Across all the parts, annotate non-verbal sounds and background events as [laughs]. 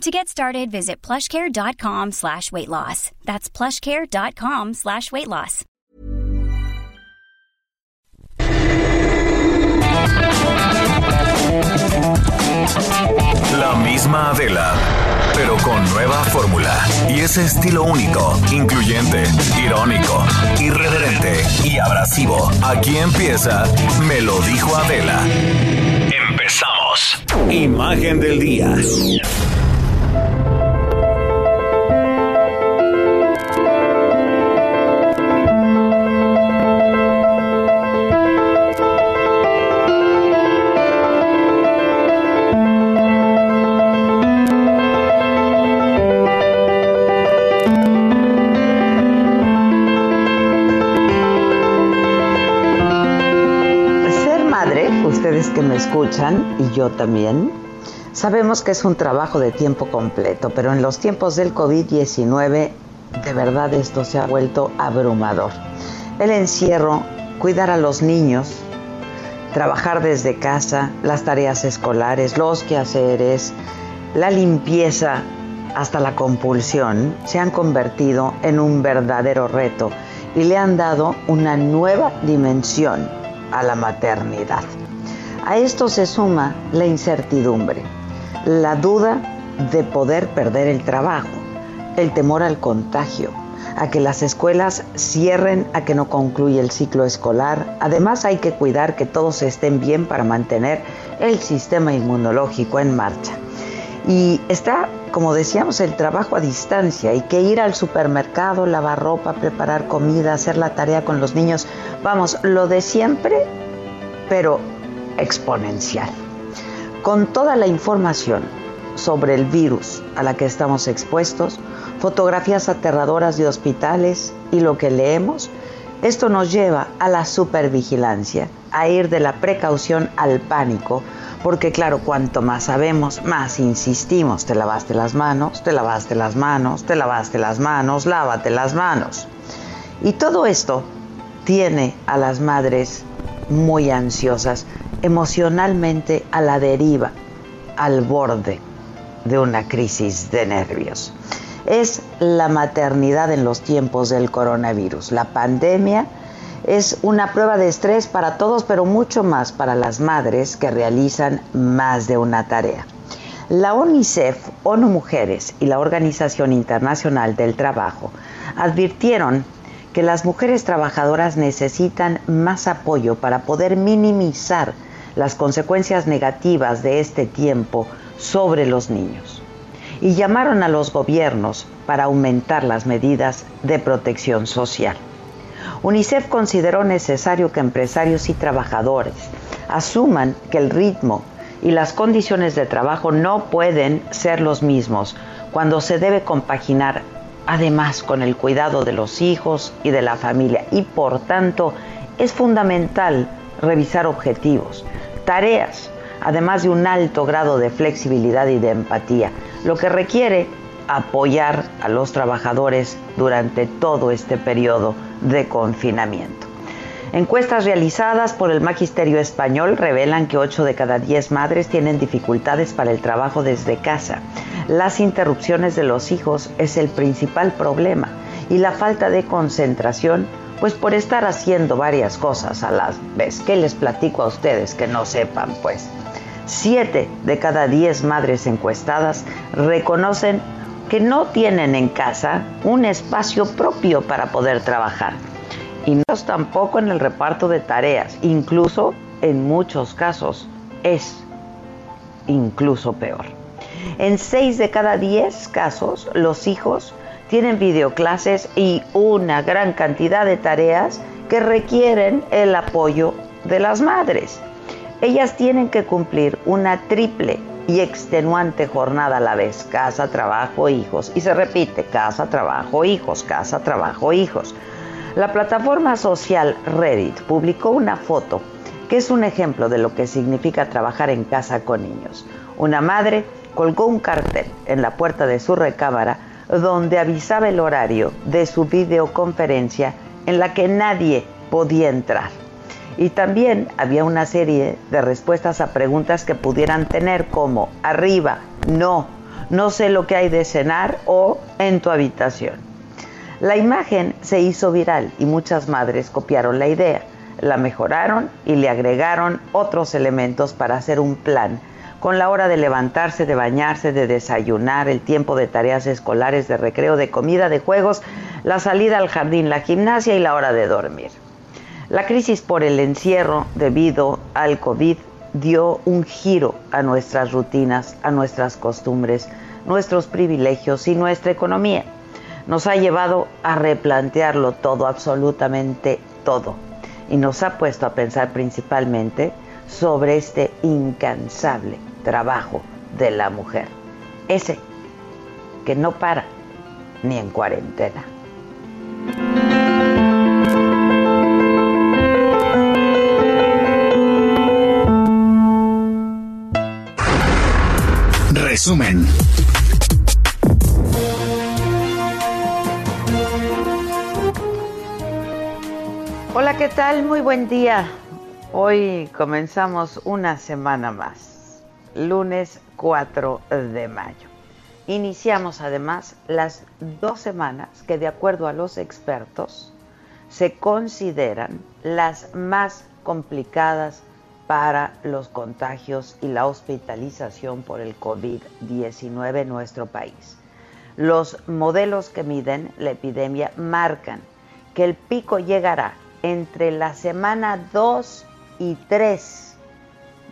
To get started, visit plushcare.com slash weight loss. That's plushcare.com slash weight loss. La misma Adela, pero con nueva fórmula y ese estilo único, incluyente, irónico, irreverente y abrasivo. Aquí empieza Me lo dijo Adela. Empezamos. Imagen del día. Que me escuchan, y yo también, sabemos que es un trabajo de tiempo completo, pero en los tiempos del COVID-19, de verdad esto se ha vuelto abrumador. El encierro, cuidar a los niños, trabajar desde casa, las tareas escolares, los quehaceres, la limpieza, hasta la compulsión, se han convertido en un verdadero reto y le han dado una nueva dimensión a la maternidad. A esto se suma la incertidumbre, la duda de poder perder el trabajo, el temor al contagio, a que las escuelas cierren, a que no concluya el ciclo escolar. Además hay que cuidar que todos estén bien para mantener el sistema inmunológico en marcha. Y está, como decíamos, el trabajo a distancia. Hay que ir al supermercado, lavar ropa, preparar comida, hacer la tarea con los niños. Vamos, lo de siempre, pero exponencial. Con toda la información sobre el virus a la que estamos expuestos, fotografías aterradoras de hospitales y lo que leemos, esto nos lleva a la supervigilancia, a ir de la precaución al pánico, porque claro, cuanto más sabemos, más insistimos, te lavaste las manos, te lavaste las manos, te lavaste las manos, lávate las manos. Y todo esto tiene a las madres muy ansiosas, emocionalmente a la deriva, al borde de una crisis de nervios. Es la maternidad en los tiempos del coronavirus. La pandemia es una prueba de estrés para todos, pero mucho más para las madres que realizan más de una tarea. La UNICEF, ONU Mujeres y la Organización Internacional del Trabajo advirtieron que las mujeres trabajadoras necesitan más apoyo para poder minimizar las consecuencias negativas de este tiempo sobre los niños y llamaron a los gobiernos para aumentar las medidas de protección social. UNICEF consideró necesario que empresarios y trabajadores asuman que el ritmo y las condiciones de trabajo no pueden ser los mismos cuando se debe compaginar además con el cuidado de los hijos y de la familia y por tanto es fundamental revisar objetivos, tareas, además de un alto grado de flexibilidad y de empatía, lo que requiere apoyar a los trabajadores durante todo este periodo de confinamiento. Encuestas realizadas por el Magisterio Español revelan que 8 de cada 10 madres tienen dificultades para el trabajo desde casa. Las interrupciones de los hijos es el principal problema y la falta de concentración pues por estar haciendo varias cosas a la vez. ¿Qué les platico a ustedes que no sepan? Pues siete de cada diez madres encuestadas reconocen que no tienen en casa un espacio propio para poder trabajar. Y no tampoco en el reparto de tareas. Incluso en muchos casos es incluso peor. En seis de cada diez casos, los hijos tienen videoclases y una gran cantidad de tareas que requieren el apoyo de las madres. Ellas tienen que cumplir una triple y extenuante jornada a la vez, casa, trabajo, hijos. Y se repite, casa, trabajo, hijos, casa, trabajo, hijos. La plataforma social Reddit publicó una foto que es un ejemplo de lo que significa trabajar en casa con niños. Una madre colgó un cartel en la puerta de su recámara donde avisaba el horario de su videoconferencia en la que nadie podía entrar. Y también había una serie de respuestas a preguntas que pudieran tener como arriba, no, no sé lo que hay de cenar o en tu habitación. La imagen se hizo viral y muchas madres copiaron la idea, la mejoraron y le agregaron otros elementos para hacer un plan con la hora de levantarse, de bañarse, de desayunar, el tiempo de tareas escolares, de recreo, de comida, de juegos, la salida al jardín, la gimnasia y la hora de dormir. La crisis por el encierro debido al COVID dio un giro a nuestras rutinas, a nuestras costumbres, nuestros privilegios y nuestra economía. Nos ha llevado a replantearlo todo, absolutamente todo. Y nos ha puesto a pensar principalmente sobre este incansable trabajo de la mujer. Ese que no para ni en cuarentena. Resumen. Hola, ¿qué tal? Muy buen día. Hoy comenzamos una semana más, lunes 4 de mayo. Iniciamos además las dos semanas que de acuerdo a los expertos se consideran las más complicadas para los contagios y la hospitalización por el COVID-19 en nuestro país. Los modelos que miden la epidemia marcan que el pico llegará entre la semana 2 y 3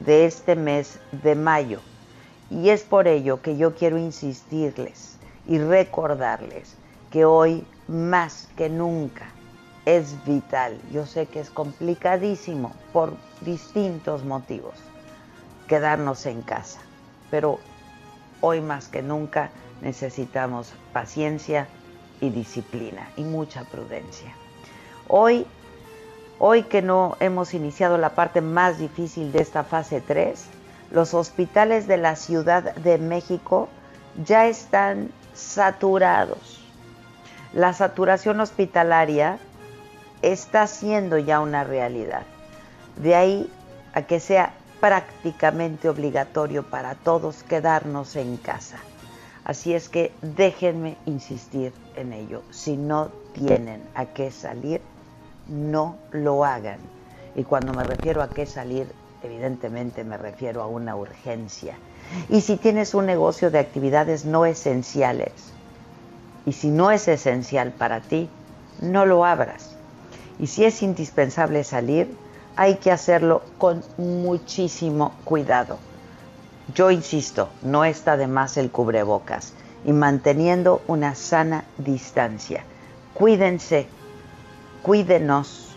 de este mes de mayo. Y es por ello que yo quiero insistirles y recordarles que hoy más que nunca es vital. Yo sé que es complicadísimo por distintos motivos quedarnos en casa, pero hoy más que nunca necesitamos paciencia y disciplina y mucha prudencia. Hoy Hoy que no hemos iniciado la parte más difícil de esta fase 3, los hospitales de la Ciudad de México ya están saturados. La saturación hospitalaria está siendo ya una realidad. De ahí a que sea prácticamente obligatorio para todos quedarnos en casa. Así es que déjenme insistir en ello. Si no tienen a qué salir, no lo hagan. Y cuando me refiero a qué salir, evidentemente me refiero a una urgencia. Y si tienes un negocio de actividades no esenciales, y si no es esencial para ti, no lo abras. Y si es indispensable salir, hay que hacerlo con muchísimo cuidado. Yo insisto, no está de más el cubrebocas y manteniendo una sana distancia. Cuídense, cuídenos,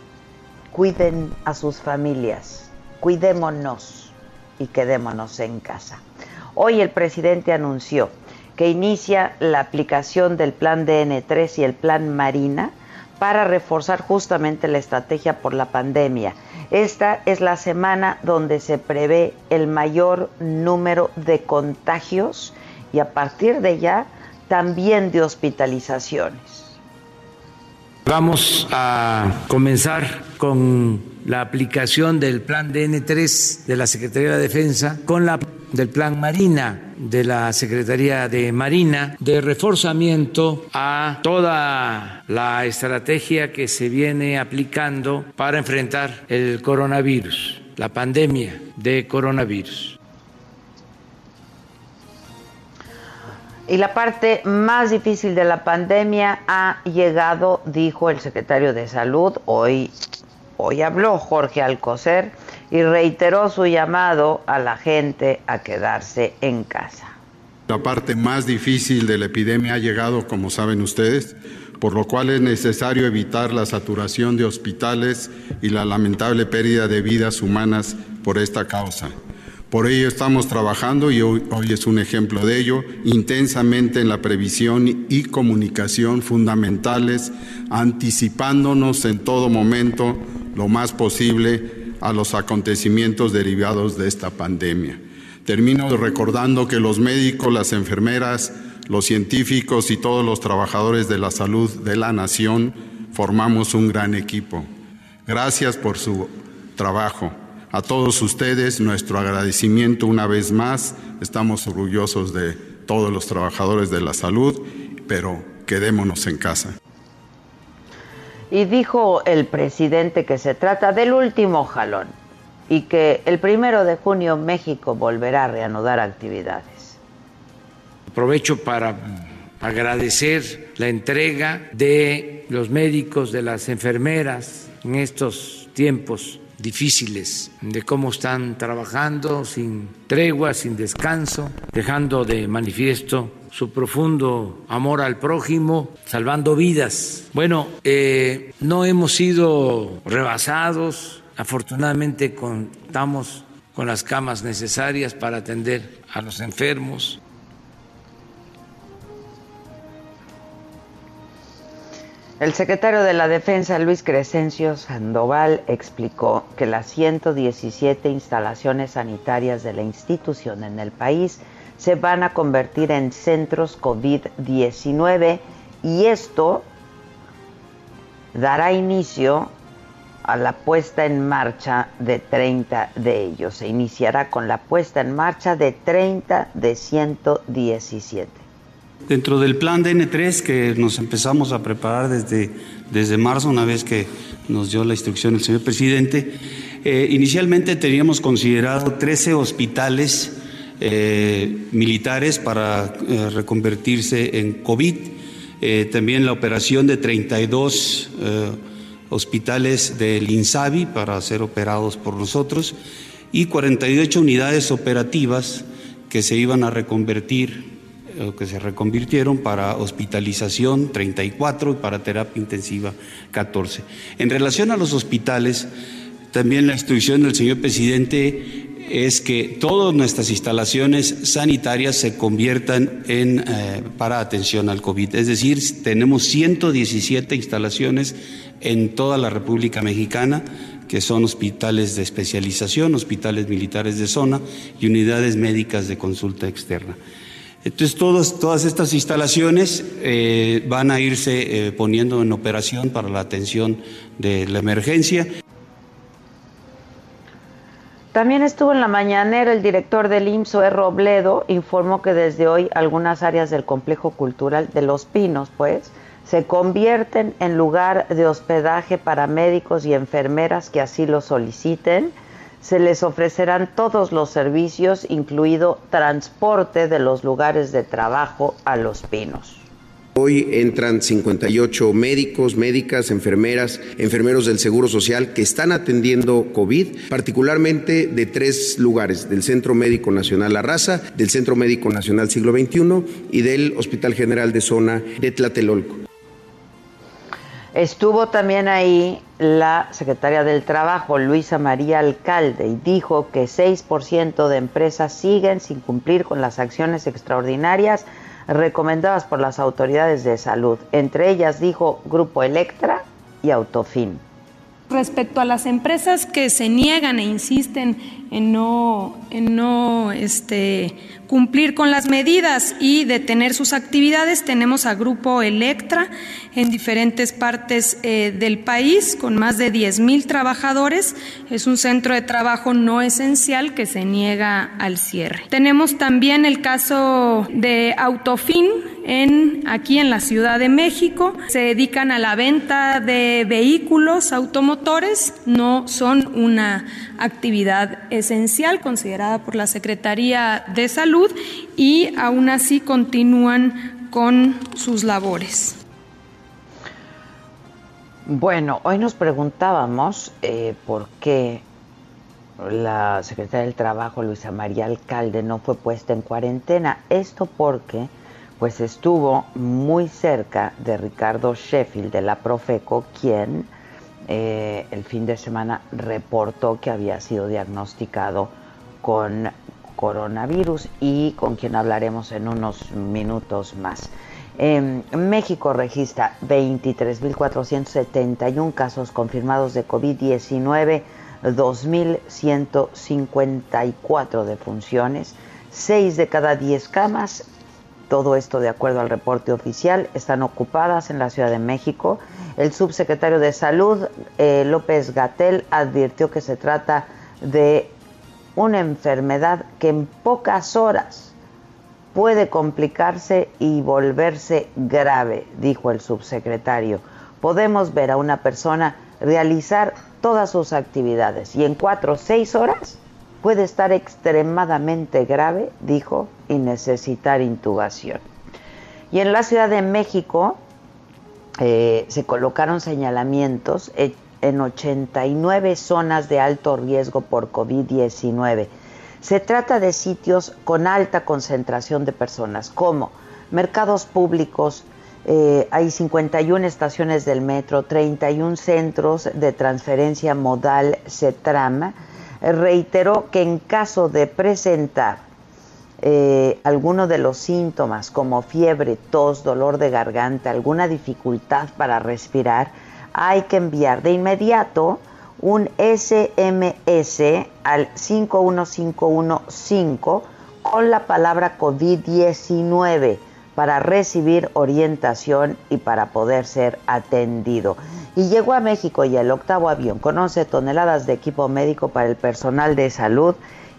cuiden a sus familias, cuidémonos y quedémonos en casa. Hoy el presidente anunció que inicia la aplicación del plan DN3 y el plan Marina para reforzar justamente la estrategia por la pandemia. Esta es la semana donde se prevé el mayor número de contagios y a partir de ya también de hospitalizaciones. Vamos a comenzar con la aplicación del plan DN3 de la Secretaría de Defensa, con la del plan Marina de la Secretaría de Marina, de reforzamiento a toda la estrategia que se viene aplicando para enfrentar el coronavirus, la pandemia de coronavirus. Y la parte más difícil de la pandemia ha llegado, dijo el secretario de Salud. Hoy, hoy habló Jorge Alcocer y reiteró su llamado a la gente a quedarse en casa. La parte más difícil de la epidemia ha llegado, como saben ustedes, por lo cual es necesario evitar la saturación de hospitales y la lamentable pérdida de vidas humanas por esta causa. Por ello estamos trabajando, y hoy, es un ejemplo de ello, intensamente en la previsión y comunicación fundamentales, anticipándonos en todo momento lo más posible a los acontecimientos derivados de esta pandemia. Termino recordando que los médicos, las enfermeras, los científicos y todos los trabajadores de la salud de la nación formamos un gran equipo. Gracias por su trabajo. A todos ustedes nuestro agradecimiento una vez más. Estamos orgullosos de todos los trabajadores de la salud, pero quedémonos en casa. Y dijo el presidente que se trata del último jalón y que el primero de junio México volverá a reanudar actividades. Aprovecho para agradecer la entrega de los médicos, de las enfermeras en estos tiempos difíciles, de cómo están trabajando sin tregua, sin descanso, dejando de manifiesto su profundo amor al prójimo, salvando vidas. Bueno, eh, no hemos sido rebasados, afortunadamente contamos con las camas necesarias para atender a los enfermos. El secretario de la Defensa, Luis Crescencio Sandoval, explicó que las 117 instalaciones sanitarias de la institución en el país se van a convertir en centros COVID-19 y esto dará inicio a la puesta en marcha de 30 de ellos. Se iniciará con la puesta en marcha de 30 de 117. Dentro del plan DN3 que nos empezamos a preparar desde, desde marzo, una vez que nos dio la instrucción el señor presidente, eh, inicialmente teníamos considerado 13 hospitales eh, militares para eh, reconvertirse en COVID, también la operación de 32 hospitales del INSABI para ser operados por nosotros y 48 unidades operativas que se iban a reconvertir que se reconvirtieron para hospitalización 34 y para terapia intensiva 14. En relación a los hospitales, también la instrucción del señor presidente es que todas nuestras instalaciones sanitarias se conviertan en eh, para atención al COVID. Es decir, tenemos 117 instalaciones en toda la República Mexicana que son hospitales de especialización, hospitales militares de zona y unidades médicas de consulta externa. Entonces, todas estas instalaciones eh, van a irse eh, poniendo en operación para la atención de la emergencia. También estuvo en la mañanera el director del IMSO, e. Robledo, informó que desde hoy algunas áreas del complejo cultural de Los Pinos, pues, se convierten en lugar de hospedaje para médicos y enfermeras que así lo soliciten se les ofrecerán todos los servicios, incluido transporte de los lugares de trabajo a Los Pinos. Hoy entran 58 médicos, médicas, enfermeras, enfermeros del Seguro Social que están atendiendo COVID, particularmente de tres lugares, del Centro Médico Nacional La Raza, del Centro Médico Nacional Siglo XXI y del Hospital General de Zona de Tlatelolco. Estuvo también ahí la secretaria del Trabajo, Luisa María Alcalde, y dijo que 6% de empresas siguen sin cumplir con las acciones extraordinarias recomendadas por las autoridades de salud. Entre ellas dijo Grupo Electra y Autofin. Respecto a las empresas que se niegan e insisten en no, en no este, cumplir con las medidas y detener sus actividades. Tenemos a Grupo Electra en diferentes partes eh, del país con más de 10 mil trabajadores. Es un centro de trabajo no esencial que se niega al cierre. Tenemos también el caso de Autofin en, aquí en la Ciudad de México. Se dedican a la venta de vehículos automotores, no son una actividad esencial considerada por la Secretaría de Salud y aún así continúan con sus labores. Bueno, hoy nos preguntábamos eh, por qué la secretaria del Trabajo, Luisa María Alcalde, no fue puesta en cuarentena. Esto porque pues estuvo muy cerca de Ricardo Sheffield de la Profeco, quien eh, el fin de semana reportó que había sido diagnosticado con coronavirus y con quien hablaremos en unos minutos más. México registra 23.471 casos confirmados de COVID-19, 2.154 defunciones, 6 de cada 10 camas, todo esto de acuerdo al reporte oficial, están ocupadas en la Ciudad de México. El subsecretario de Salud, eh, López Gatel, advirtió que se trata de una enfermedad que en pocas horas puede complicarse y volverse grave, dijo el subsecretario. Podemos ver a una persona realizar todas sus actividades y en cuatro o seis horas puede estar extremadamente grave, dijo, y necesitar intubación. Y en la Ciudad de México eh, se colocaron señalamientos en 89 zonas de alto riesgo por COVID-19. Se trata de sitios con alta concentración de personas, como mercados públicos, eh, hay 51 estaciones del metro, 31 centros de transferencia modal CETRAM. Reiteró que en caso de presentar eh, alguno de los síntomas como fiebre, tos, dolor de garganta, alguna dificultad para respirar, hay que enviar de inmediato un SMS al 51515 con la palabra COVID-19 para recibir orientación y para poder ser atendido. Y llegó a México y el octavo avión con 11 toneladas de equipo médico para el personal de salud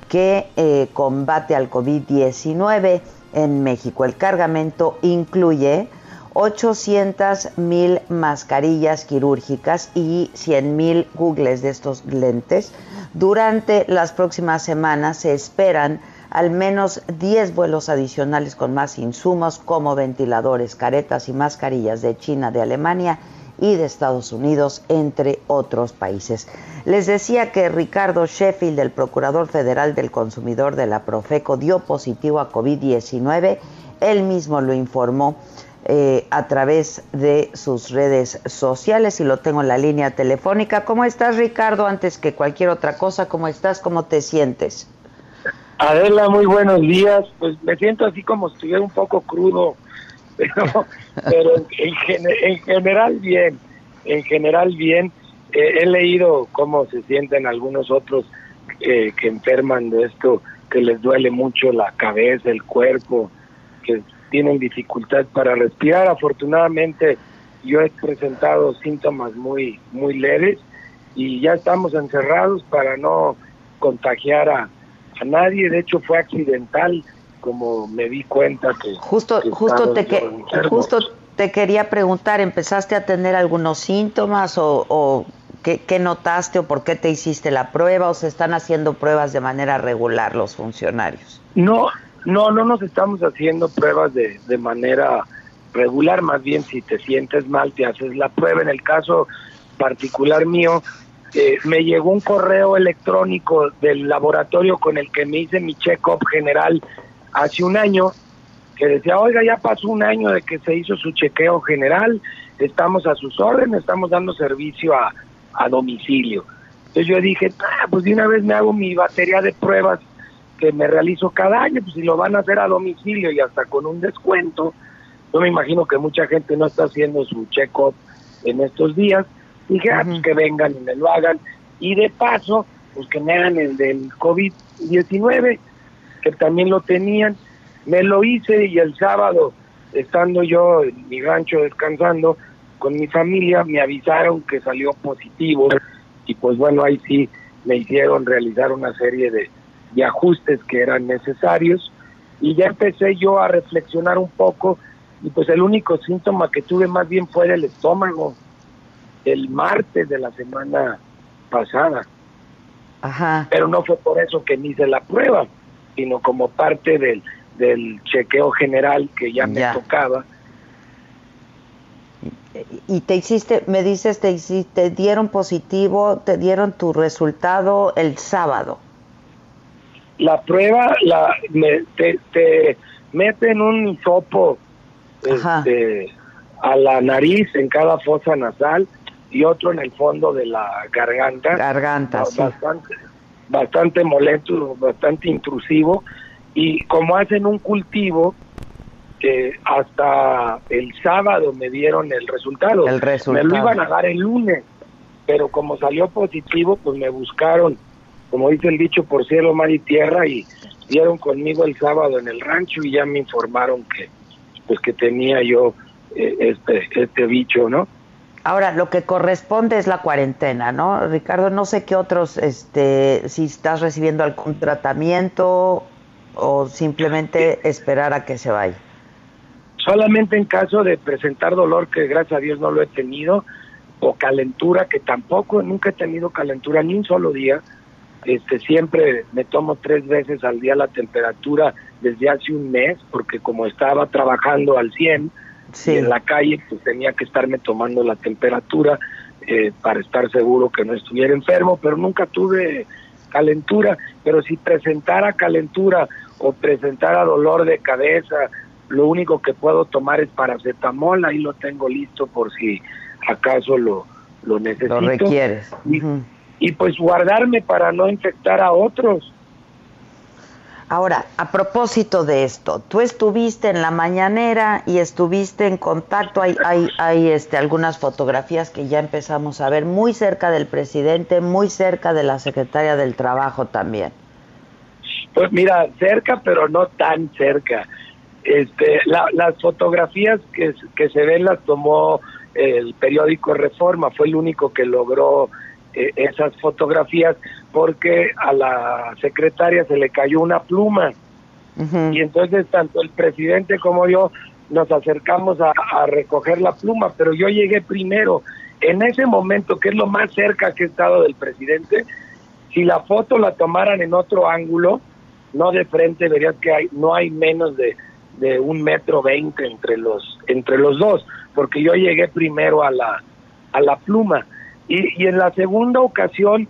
que eh, combate al COVID-19 en México. El cargamento incluye 800 mil mascarillas quirúrgicas y 100 mil googles de estos lentes. Durante las próximas semanas se esperan al menos 10 vuelos adicionales con más insumos como ventiladores, caretas y mascarillas de China, de Alemania y de Estados Unidos, entre otros países. Les decía que Ricardo Sheffield, el Procurador Federal del Consumidor de la Profeco, dio positivo a COVID-19. Él mismo lo informó eh, a través de sus redes sociales y lo tengo en la línea telefónica. ¿Cómo estás, Ricardo? Antes que cualquier otra cosa, ¿cómo estás? ¿Cómo te sientes? Adela, muy buenos días. Pues me siento así como si estuviera un poco crudo, [laughs] pero, pero en, general bien, en general bien. Eh, he leído cómo se sienten algunos otros eh, que enferman de esto, que les duele mucho la cabeza, el cuerpo, que tienen dificultad para respirar. Afortunadamente yo he presentado síntomas muy, muy leves y ya estamos encerrados para no contagiar a, a nadie. De hecho fue accidental como me di cuenta que... Justo, justo, te, que, justo te quería preguntar, ¿empezaste a tener algunos síntomas o, o qué, qué, notaste o por qué te hiciste la prueba o se están haciendo pruebas de manera regular los funcionarios? No, no, no nos estamos haciendo pruebas de, de manera regular, más bien si te sientes mal te haces la prueba. En el caso particular mío, eh, me llegó un correo electrónico del laboratorio con el que me hice mi check-up general hace un año, que decía, oiga, ya pasó un año de que se hizo su chequeo general, estamos a sus órdenes, estamos dando servicio a, a domicilio. Entonces yo dije, ah, pues de una vez me hago mi batería de pruebas que me realizo cada año, pues si lo van a hacer a domicilio y hasta con un descuento, yo me imagino que mucha gente no está haciendo su check-up en estos días, dije, ah, pues que vengan y me lo hagan, y de paso, pues que me hagan el del COVID-19, que también lo tenían, me lo hice y el sábado, estando yo en mi rancho descansando con mi familia, me avisaron que salió positivo, y pues bueno, ahí sí me hicieron realizar una serie de y ajustes que eran necesarios y ya empecé yo a reflexionar un poco y pues el único síntoma que tuve más bien fue el estómago el martes de la semana pasada. Ajá. Pero no fue por eso que me hice la prueba, sino como parte del, del chequeo general que ya me tocaba. Y te hiciste, me dices, te, hiciste, te dieron positivo, te dieron tu resultado el sábado la prueba la me, te, te meten un hisopo este, a la nariz en cada fosa nasal y otro en el fondo de la garganta. Garganta, Bastante, bastante molesto, bastante intrusivo, y como hacen un cultivo, que hasta el sábado me dieron el resultado. El resultado. Me lo iban a dar el lunes, pero como salió positivo, pues me buscaron, como dice el dicho, por cielo, mar y tierra, y dieron conmigo el sábado en el rancho y ya me informaron que, pues que tenía yo eh, este, este bicho, ¿no? Ahora, lo que corresponde es la cuarentena, ¿no? Ricardo, no sé qué otros, este, si estás recibiendo algún tratamiento o simplemente esperar a que se vaya. Solamente en caso de presentar dolor, que gracias a Dios no lo he tenido, o calentura, que tampoco, nunca he tenido calentura ni un solo día. Este, siempre me tomo tres veces al día la temperatura desde hace un mes, porque como estaba trabajando al 100, en la calle, pues tenía que estarme tomando la temperatura eh, para estar seguro que no estuviera enfermo, pero nunca tuve calentura, pero si presentara calentura o presentara dolor de cabeza, lo único que puedo tomar es paracetamol, ahí lo tengo listo por si acaso lo, lo necesito. Lo requieres. y pues guardarme para no infectar a otros. Ahora, a propósito de esto, tú estuviste en la mañanera y estuviste en contacto, hay, hay, hay este, algunas fotografías que ya empezamos a ver muy cerca del presidente, muy cerca de la secretaria del Trabajo también. Pues mira, cerca, pero no tan cerca. Este, las fotografías que, que se ven las tomó el periódico Reforma, fue el único que logró eh, esas fotografías porque a la secretaria se le cayó una pluma. Y entonces tanto el presidente como yo nos acercamos a, recoger la pluma, pero yo llegué primero. En ese momento, que es lo más cerca que he estado del presidente, si la foto la tomaran en otro ángulo, no de frente, verías que hay, no hay menos de, de un metro veinte entre los, entre los dos, porque yo llegué primero a la, a la pluma. Y, y en la segunda ocasión,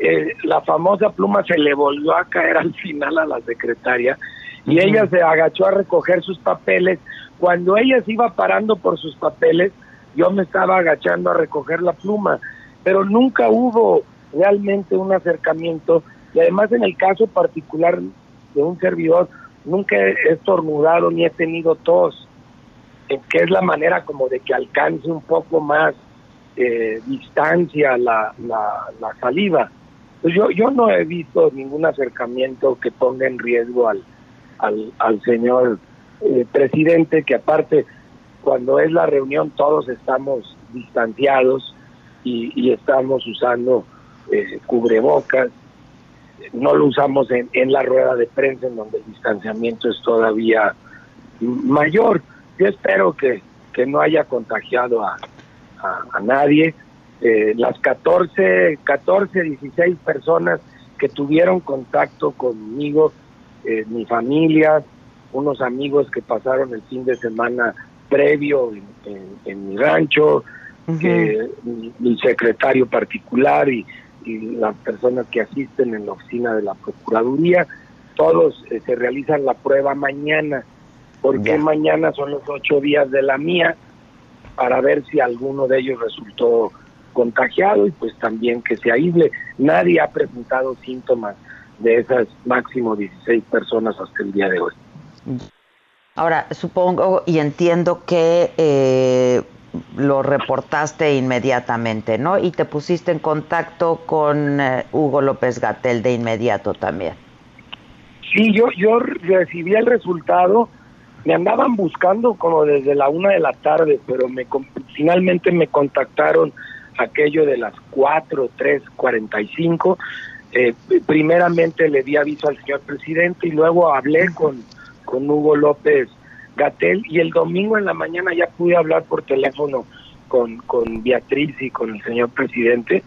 eh, la famosa pluma se le volvió a caer al final a la secretaria y ella se agachó a recoger sus papeles. Cuando ella se iba parando por sus papeles, yo me estaba agachando a recoger la pluma, pero nunca hubo realmente un acercamiento y además en el caso particular de un servidor, nunca he estornudado ni he tenido tos, que es la manera como de que alcance un poco más eh, distancia la, la, la saliva. Yo, yo no he visto ningún acercamiento que ponga en riesgo al, al, al señor eh, presidente, que aparte, cuando es la reunión todos estamos distanciados y, y estamos usando eh, cubrebocas, no lo usamos en, en la rueda de prensa, en donde el distanciamiento es todavía mayor. Yo espero que, que no haya contagiado a, a nadie. Eh, las 14, 14, 16 personas que tuvieron contacto conmigo, eh, mi familia, unos amigos que pasaron el fin de semana previo en, mi rancho, mi, secretario particular y, las personas que asisten en la oficina de la Procuraduría, todos eh, se realizan la prueba mañana, porque mañana son los ocho días de la mía, para ver si alguno de ellos resultó contagiado y pues también que se aísle. Nadie ha presentado síntomas de esas máximo 16 personas hasta el día de hoy. Ahora, supongo y entiendo que eh, lo reportaste inmediatamente, ¿no? Y te pusiste en contacto con eh, Hugo López Gatel de inmediato también. Sí, yo, yo recibí el resultado, me andaban buscando como desde la una de la tarde, pero me finalmente me contactaron aquello de las 4, 3, 45. Eh, primeramente le di aviso al señor presidente y luego hablé con, con Hugo López Gatel y el domingo en la mañana ya pude hablar por teléfono con, con Beatriz y con el señor presidente,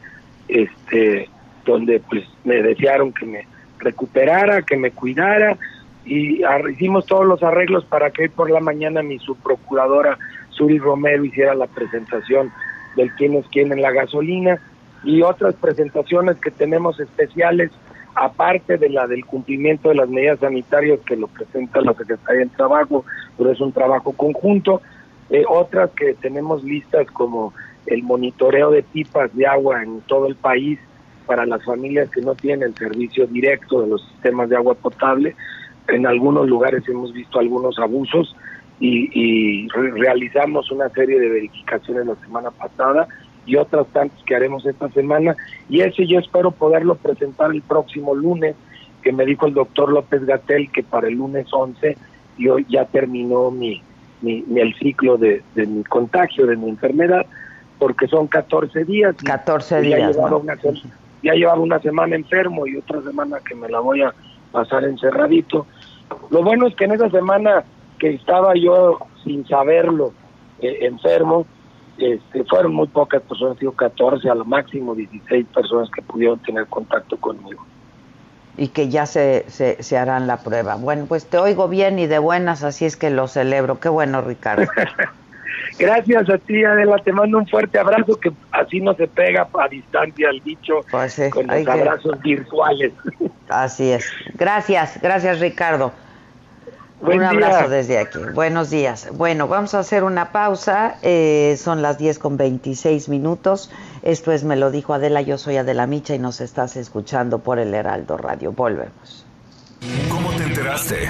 este, donde pues me desearon que me recuperara, que me cuidara y hicimos todos los arreglos para que hoy por la mañana mi subprocuradora Suri Romero hiciera la presentación del quién es quién en la gasolina y otras presentaciones que tenemos especiales, aparte de la del cumplimiento de las medidas sanitarias que lo presenta la Secretaría del Trabajo, pero es un trabajo conjunto, eh, otras que tenemos listas como el monitoreo de pipas de agua en todo el país para las familias que no tienen servicio directo de los sistemas de agua potable. En algunos lugares hemos visto algunos abusos y, realizamos una serie de verificaciones la semana pasada y otras tantas que haremos esta semana y ese yo espero poderlo presentar el próximo lunes que me dijo el doctor López Gatel que para el lunes 11 yo ya terminó mi, mi, el ciclo de, de, mi contagio, de mi enfermedad, porque son 14 días. 14 días. Ya llevaba, una, ya llevaba una semana enfermo y otra semana que me la voy a pasar encerradito. Lo bueno es que en esa semana que estaba yo sin saberlo eh, enfermo, este, fueron muy pocas personas, digo 14, a lo máximo 16 personas que pudieron tener contacto conmigo. Y que ya se, se, se, harán la prueba. Bueno, pues te oigo bien y de buenas, así es que lo celebro. Qué bueno, Ricardo. [laughs] Gracias a ti, Adela. Te mando un fuerte abrazo que así no se pega a distancia el dicho pues con los abrazos virtuales. Así es. Gracias, gracias, Ricardo. un abrazo desde aquí. Buenos días. Bueno, vamos a hacer una pausa. Eh, son las 10 con 26 minutos. Esto es Me lo dijo Adela. Yo soy Adela Micha y nos estás escuchando por el Heraldo Radio. Volvemos. ¿Cómo te enteraste?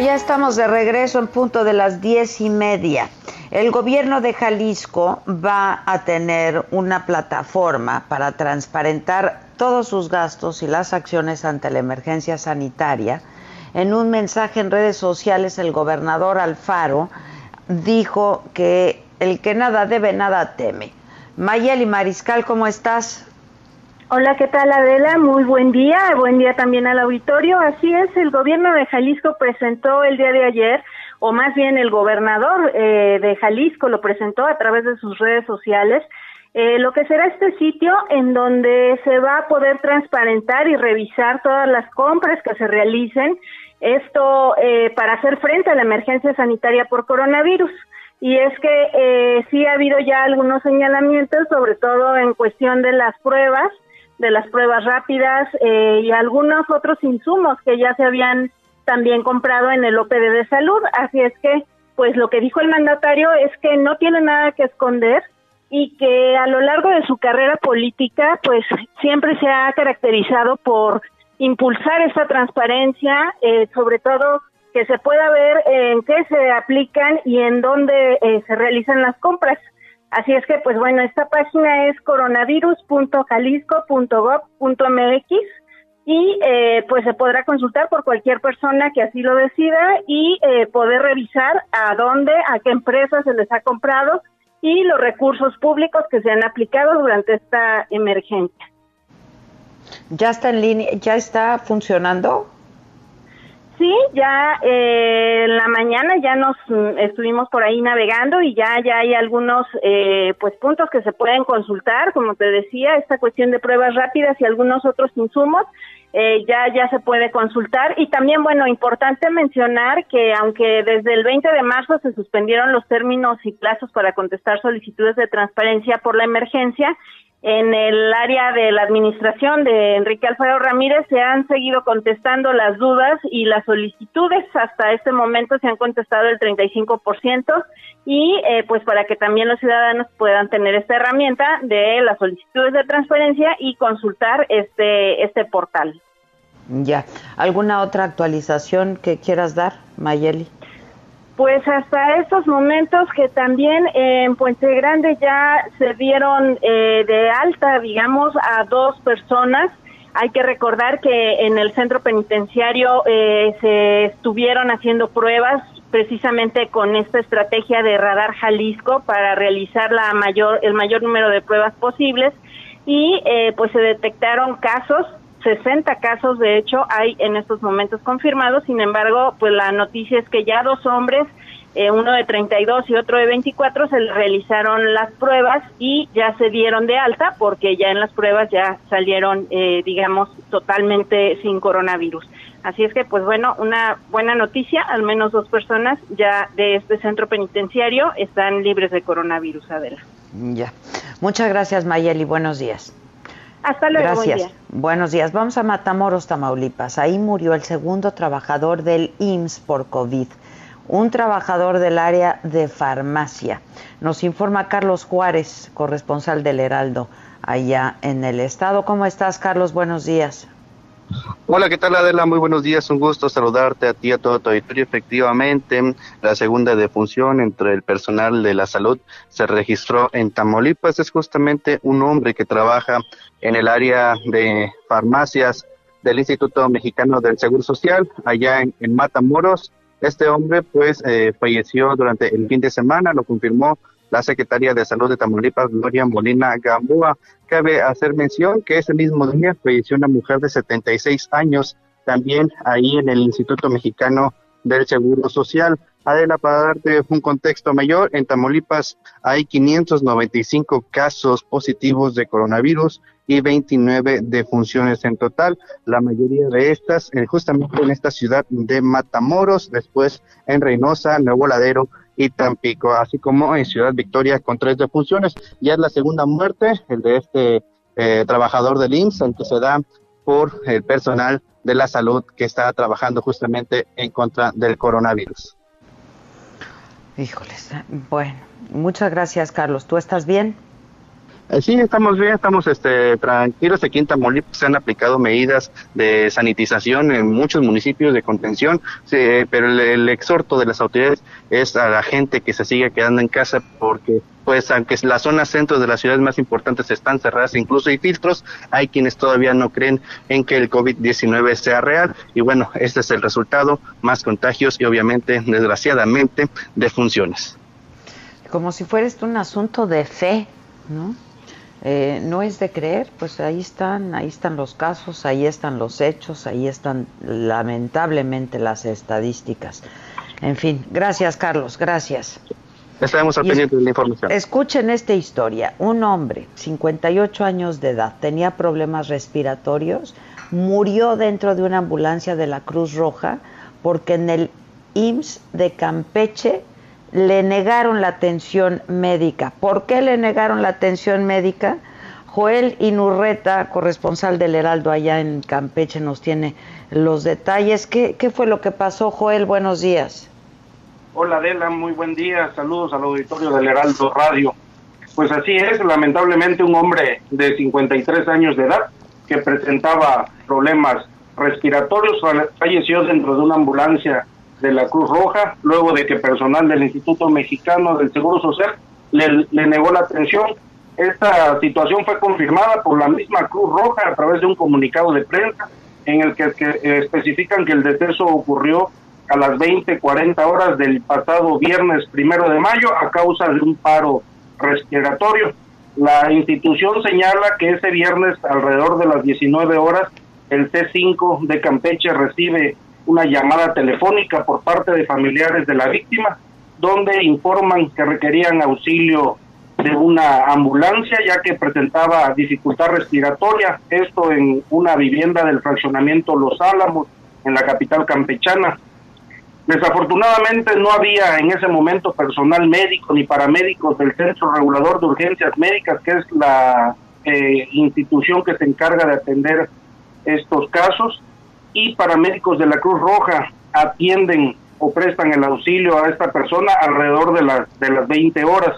Ya estamos de regreso en punto de las diez y media. El gobierno de Jalisco va a tener una plataforma para transparentar todos sus gastos y las acciones ante la emergencia sanitaria. En un mensaje en redes sociales, el gobernador Alfaro dijo que el que nada debe, nada teme. Mayeli Mariscal, ¿cómo estás? Hola, ¿qué tal Adela? Muy buen día, buen día también al auditorio. Así es, el gobierno de Jalisco presentó el día de ayer, o más bien el gobernador eh, de Jalisco lo presentó a través de sus redes sociales, eh, lo que será este sitio en donde se va a poder transparentar y revisar todas las compras que se realicen, esto eh, para hacer frente a la emergencia sanitaria por coronavirus. Y es que eh, sí ha habido ya algunos señalamientos, sobre todo en cuestión de las pruebas, de las pruebas rápidas eh, y algunos otros insumos que ya se habían también comprado en el OPD de salud. Así es que, pues lo que dijo el mandatario es que no tiene nada que esconder y que a lo largo de su carrera política, pues siempre se ha caracterizado por impulsar esta transparencia, eh, sobre todo que se pueda ver en qué se aplican y en dónde eh, se realizan las compras. Así es que, pues bueno, esta página es coronavirus.jalisco.gov.mx y eh, pues se podrá consultar por cualquier persona que así lo decida y eh, poder revisar a dónde, a qué empresas se les ha comprado y los recursos públicos que se han aplicado durante esta emergencia. ¿Ya está en línea? ¿Ya está funcionando? Sí, ya eh, en la mañana ya nos mm, estuvimos por ahí navegando y ya ya hay algunos eh, pues puntos que se pueden consultar, como te decía, esta cuestión de pruebas rápidas y algunos otros insumos eh, ya ya se puede consultar. Y también bueno importante mencionar que aunque desde el 20 de marzo se suspendieron los términos y plazos para contestar solicitudes de transparencia por la emergencia en el área de la administración de Enrique Alfredo Ramírez se han seguido contestando las dudas y las solicitudes. Hasta este momento se han contestado el 35% y eh, pues para que también los ciudadanos puedan tener esta herramienta de las solicitudes de transferencia y consultar este, este portal. Ya. ¿Alguna otra actualización que quieras dar, Mayeli? Pues hasta estos momentos que también en Puente Grande ya se dieron eh, de alta, digamos, a dos personas. Hay que recordar que en el centro penitenciario eh, se estuvieron haciendo pruebas precisamente con esta estrategia de Radar Jalisco para realizar la mayor, el mayor número de pruebas posibles y eh, pues se detectaron casos 60 casos, de hecho, hay en estos momentos confirmados. Sin embargo, pues la noticia es que ya dos hombres eh, uno de 32 y otro de 24, se realizaron las pruebas y ya se dieron de alta porque ya en las pruebas ya salieron, eh, digamos, totalmente sin coronavirus. Así es que, pues bueno, una buena noticia, al menos dos personas ya de este centro penitenciario están libres de coronavirus, Adela. Ya. Muchas gracias, Mayeli. Buenos días. Hasta luego. Gracias. Buenos días. Vamos a Matamoros, Tamaulipas. Ahí murió el segundo trabajador del IMSS por COVID un trabajador del área de farmacia. Nos informa Carlos Juárez, corresponsal del Heraldo, allá en el estado. ¿Cómo estás, Carlos? Buenos días. Hola, ¿qué tal Adela? Muy buenos días, un gusto saludarte a ti a todo tu auditorio. Efectivamente, la segunda defunción entre el personal de la salud se registró en Tamaulipas. Es justamente un hombre que trabaja en el área de farmacias del Instituto Mexicano del Seguro Social, allá en Matamoros. Este hombre pues eh, falleció durante el fin de semana, lo confirmó la secretaria de Salud de Tamaulipas, Gloria Molina Gamboa. Cabe hacer mención que ese mismo día falleció una mujer de 76 años, también ahí en el Instituto Mexicano del Seguro Social. Adela, para darte un contexto mayor, en Tamaulipas hay 595 casos positivos de coronavirus y 29 defunciones en total. La mayoría de estas eh, justamente en esta ciudad de Matamoros, después en Reynosa, Nuevo Ladero y Tampico, así como en Ciudad Victoria con tres defunciones. Ya es la segunda muerte, el de este eh, trabajador del IMSS, el que se da por el personal de la salud que está trabajando justamente en contra del coronavirus. Híjoles, bueno, muchas gracias Carlos. ¿Tú estás bien? Eh, sí, estamos bien, estamos este, tranquilos. Aquí en Tamaulipas se han aplicado medidas de sanitización en muchos municipios de contención, pero el, exhorto de las autoridades es a la gente que se siga quedando en casa porque pues aunque las zonas centros de las ciudades más importantes están cerradas, incluso hay filtros, hay quienes todavía no creen en que el COVID-19 sea real y bueno, este es el resultado, más contagios y obviamente, desgraciadamente, defunciones. Como si fuera esto un asunto de fe, ¿no? Eh, no es de creer, pues ahí están, ahí están los casos, ahí están los hechos, ahí están lamentablemente las estadísticas. En fin, gracias Carlos, gracias. Estaremos al pendiente de la información. Escuchen esta historia. Un hombre, 58 años de edad, tenía problemas respiratorios, murió dentro de una ambulancia de la Cruz Roja porque en el IMSS de Campeche le negaron la atención médica. ¿Por qué le negaron la atención médica? Joel Inurreta, corresponsal del Heraldo allá en Campeche, nos tiene los detalles. ¿Qué, qué fue lo que pasó, Joel? Buenos días. Hola Adela, muy buen día. Saludos al auditorio del Heraldo Radio. Pues así es, lamentablemente un hombre de 53 años de edad que presentaba problemas respiratorios falleció dentro de una ambulancia de la Cruz Roja, luego de que personal del Instituto Mexicano del Seguro Social le, negó la atención. Esta situación fue confirmada por la misma Cruz Roja a través de un comunicado de prensa en el que, especifican que el deceso ocurrió a las 20, 40 horas del pasado viernes primero de mayo a causa de un paro respiratorio. La institución señala que ese viernes alrededor de las 19 horas el C5 de Campeche recibe una llamada telefónica por parte de familiares de la víctima, donde informan que requerían auxilio de una ambulancia ya que presentaba dificultad respiratoria, esto en una vivienda del fraccionamiento Los Álamos, en la capital campechana. Desafortunadamente no había en ese momento personal médico ni paramédicos del Centro Regulador de Urgencias Médicas, que es la eh, institución que se encarga de atender estos casos y paramédicos de la Cruz Roja atienden o prestan el auxilio a esta persona alrededor de las de las 20 horas.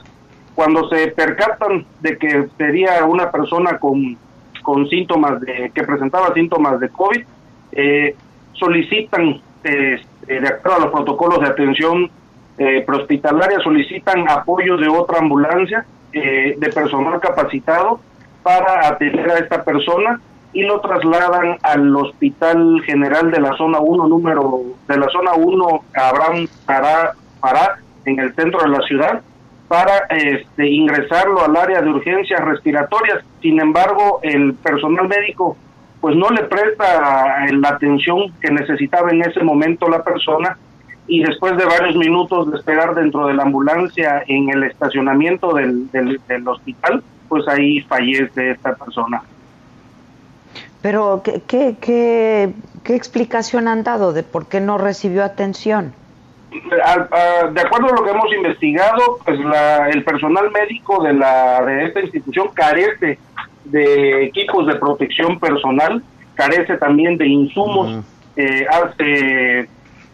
Cuando se percatan de que sería una persona con, con síntomas de que presentaba síntomas de COVID, eh, solicitan este, de acuerdo a los protocolos de atención eh, prehospitalaria solicitan apoyo de otra ambulancia eh, de personal capacitado para atender a esta persona y lo trasladan al Hospital General de la Zona 1, número de la Zona 1, Abraham Pará, Pará, en el centro de la ciudad, para este, ingresarlo al área de urgencias respiratorias. Sin embargo, el personal médico pues no le presta la atención que necesitaba en ese momento la persona y después de varios minutos de esperar dentro de la ambulancia en el estacionamiento del, del, hospital, pues ahí fallece esta persona. Pero, ¿qué, qué, qué, qué explicación han dado de por qué no recibió atención? de acuerdo a lo que hemos investigado, pues la, el personal médico de, la, de esta institución carece de equipos de protección personal, carece también de insumos. Eh, hace,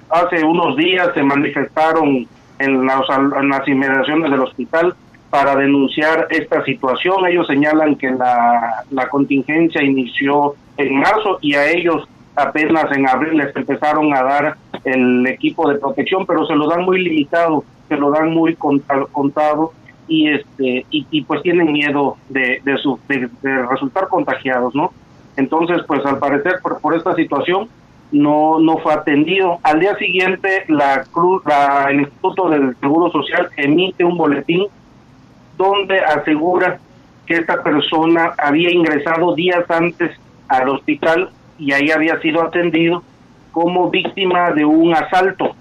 hace unos días se manifestaron en las, en las inmediaciones del hospital para denunciar esta situación. Ellos señalan que la, la contingencia inició en marzo y a ellos apenas en abril les empezaron a dar el equipo de protección, pero se lo dan muy limitado, se lo dan muy contado, y este y, pues tienen miedo de, de, resultar contagiados, ¿no? Entonces, pues al parecer por, por esta situación no no fue atendido. Al día siguiente, la Cruz, la, el Instituto del Seguro Social emite un boletín donde asegura que esta persona había ingresado días antes al hospital y ahí había sido atendido como víctima de un asalto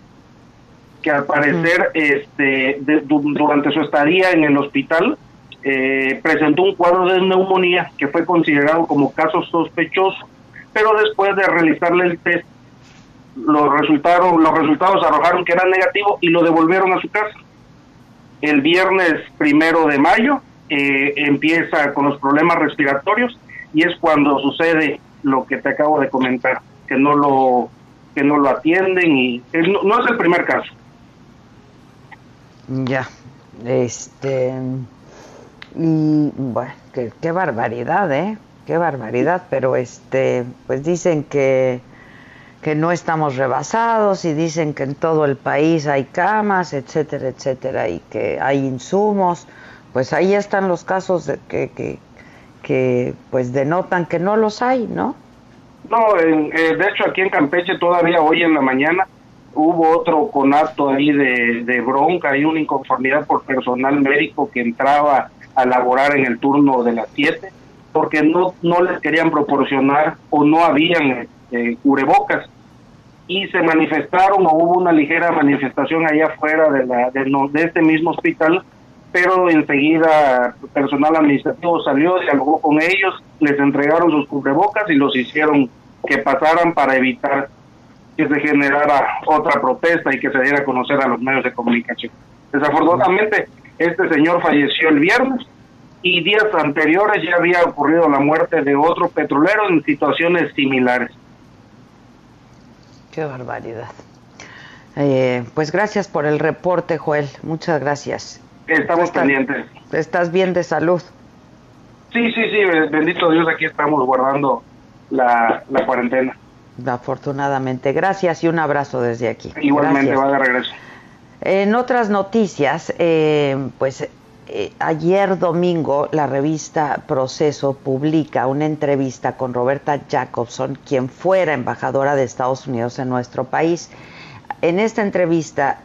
que al parecer este durante su estadía en el hospital eh, presentó un cuadro de neumonía que fue considerado como caso sospechoso pero después de realizarle el test los resultaron los resultados arrojaron que era negativo y lo devolvieron a su casa el viernes primero de mayo eh, empieza con los problemas respiratorios y es cuando sucede lo que te acabo de comentar, que no lo que no lo atienden y no, es el primer caso. Ya, este y bueno, qué, qué barbaridad, ¿eh? Qué barbaridad, pero este, pues dicen que que no estamos rebasados y dicen que en todo el país hay camas, etcétera, etcétera, y que hay insumos, pues ahí están los casos de que, que, que pues denotan que no los hay, ¿no? No, eh, de hecho aquí en Campeche todavía hoy en la mañana hubo otro conato ahí de, de bronca y una inconformidad por personal médico que entraba a laborar en el turno de las 7 porque no, no les querían proporcionar o no habían eh, cubrebocas y se manifestaron o hubo una ligera manifestación allá afuera de, la, de, este mismo hospital pero enseguida personal administrativo salió, dialogó con ellos, les entregaron sus cubrebocas y los hicieron que pasaran para evitar que se generara otra protesta y que se diera a conocer a los medios de comunicación. Desafortunadamente, este señor falleció el viernes y días anteriores ya había ocurrido la muerte de otro petrolero en situaciones similares. Qué barbaridad. Eh, pues gracias por el reporte, Joel. Muchas gracias. Estamos pendientes. ¿Estás bien de salud? Sí, sí, sí, bendito Dios, aquí estamos guardando la, cuarentena. Afortunadamente. Gracias y un abrazo desde aquí. Igualmente, va de regreso. En otras noticias, eh, pues eh, ayer domingo la revista Proceso publica una entrevista con Roberta Jacobson, quien fuera embajadora de Estados Unidos en nuestro país. En esta entrevista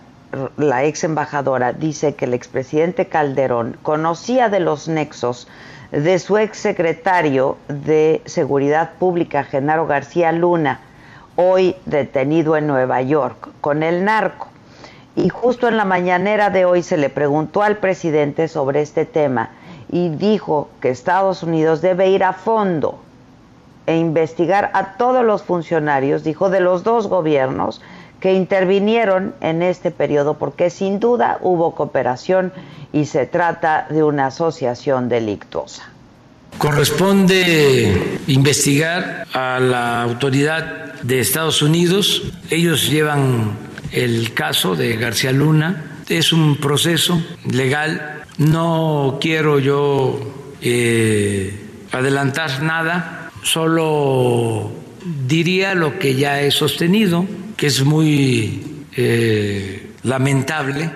la ex embajadora dice que el expresidente Calderón conocía de los nexos de su ex secretario de Seguridad Pública, Genaro García Luna, hoy detenido en Nueva York con el narco. Y justo en la mañanera de hoy se le preguntó al presidente sobre este tema y dijo que Estados Unidos debe ir a fondo e investigar a todos los funcionarios, dijo, de los dos gobiernos que intervinieron en este periodo porque sin duda hubo cooperación y se trata de una asociación delictuosa. Corresponde investigar a la autoridad de Estados Unidos. Ellos llevan el caso de García Luna. Es un proceso legal. No quiero yo eh, adelantar nada. Solo diría lo que ya he sostenido que es muy eh, lamentable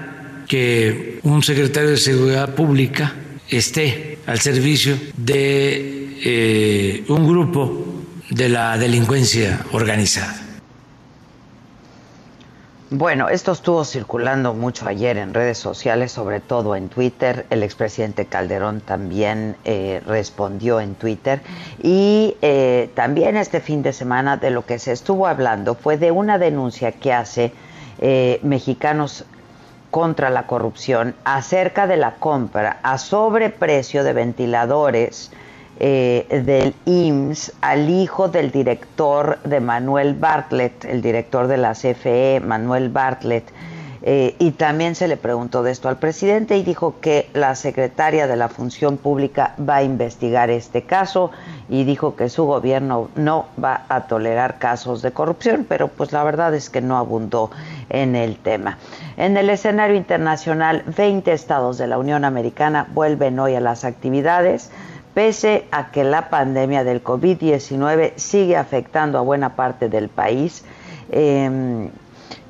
que un secretario de Seguridad Pública esté al servicio de eh, un grupo de la delincuencia organizada. Bueno, esto estuvo circulando mucho ayer en redes sociales, sobre todo en Twitter. El expresidente Calderón también eh, respondió en Twitter. Y eh, también este fin de semana de lo que se estuvo hablando fue de una denuncia que hace eh, mexicanos contra la corrupción acerca de la compra a sobreprecio de ventiladores eh, del IMSS al hijo del director de Manuel Bartlett, el director de la CFE, Manuel Bartlett. Eh, y también se le preguntó de esto al presidente y dijo que la secretaria de la Función Pública va a investigar este caso y dijo que su gobierno no va a tolerar casos de corrupción, pero pues la verdad es que no abundó en el tema. En el escenario internacional, 20 estados de la Unión Americana vuelven hoy a las actividades, pese a que la pandemia del COVID-19 sigue afectando a buena parte del país. Em,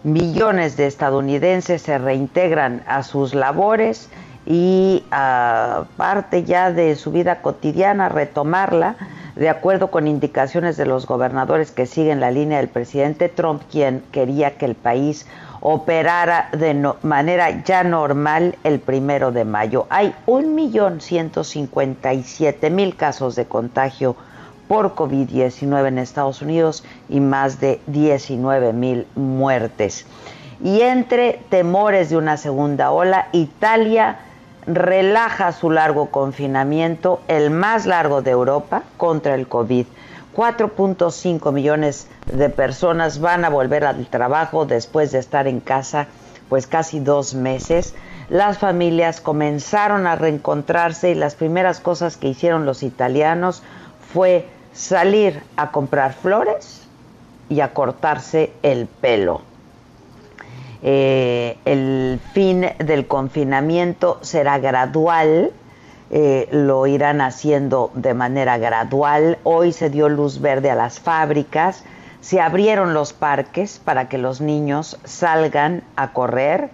millones de estadounidenses se reintegran a sus labores y aparte ya de su vida cotidiana, retomarla, de acuerdo con indicaciones de los gobernadores que siguen la línea del presidente Trump, quien quería que el país operara de manera ya normal el primero de mayo. Hay 1.157.000 casos de contagio por COVID-19 en Estados Unidos y más de 19 mil muertes. Y entre temores de una segunda ola, Italia relaja su largo confinamiento, el más largo de Europa, contra el COVID. 4.5 millones de personas van a volver al trabajo después de estar en casa pues casi dos meses. Las familias comenzaron a reencontrarse y las primeras cosas que hicieron los italianos fue salir a comprar flores y a cortarse el pelo. Eh, el fin del confinamiento será gradual, eh, lo irán haciendo de manera gradual. Hoy se dio luz verde a las fábricas, se abrieron los parques para que los niños salgan a correr.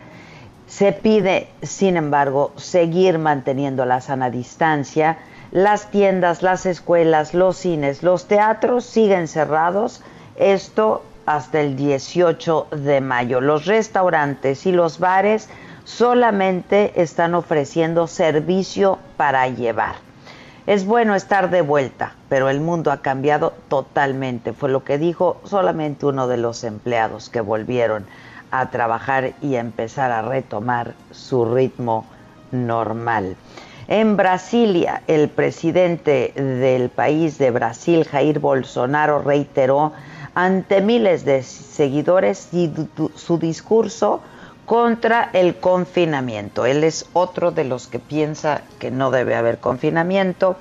Se pide, sin embargo, seguir manteniendo la sana distancia las tiendas, las escuelas, los cines, los teatros siguen cerrados. Esto hasta el 18 de mayo. Los restaurantes y los bares solamente están ofreciendo servicio para llevar. Es bueno estar de vuelta, pero el mundo ha cambiado totalmente. Fue lo que dijo solamente uno de los empleados que volvieron a trabajar y a empezar a retomar su ritmo normal. En Brasilia, el presidente del país de Brasil, Jair Bolsonaro, reiteró ante miles de seguidores su discurso contra el confinamiento. Él es otro de los que piensa que no debe haber confinamiento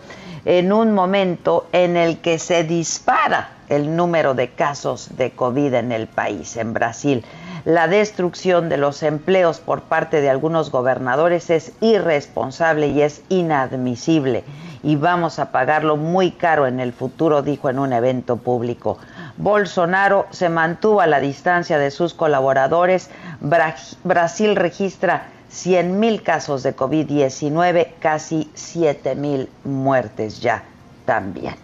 en un momento en el que se dispara el número de casos de COVID en el país, en Brasil la destrucción de los empleos por parte de algunos gobernadores es irresponsable y es inadmisible y vamos a pagarlo muy caro en el futuro, dijo en un evento público. Bolsonaro se mantuvo a la distancia de sus colaboradores. Brasil registra 100.000 casos de COVID-19, casi 7.000 muertes ya también.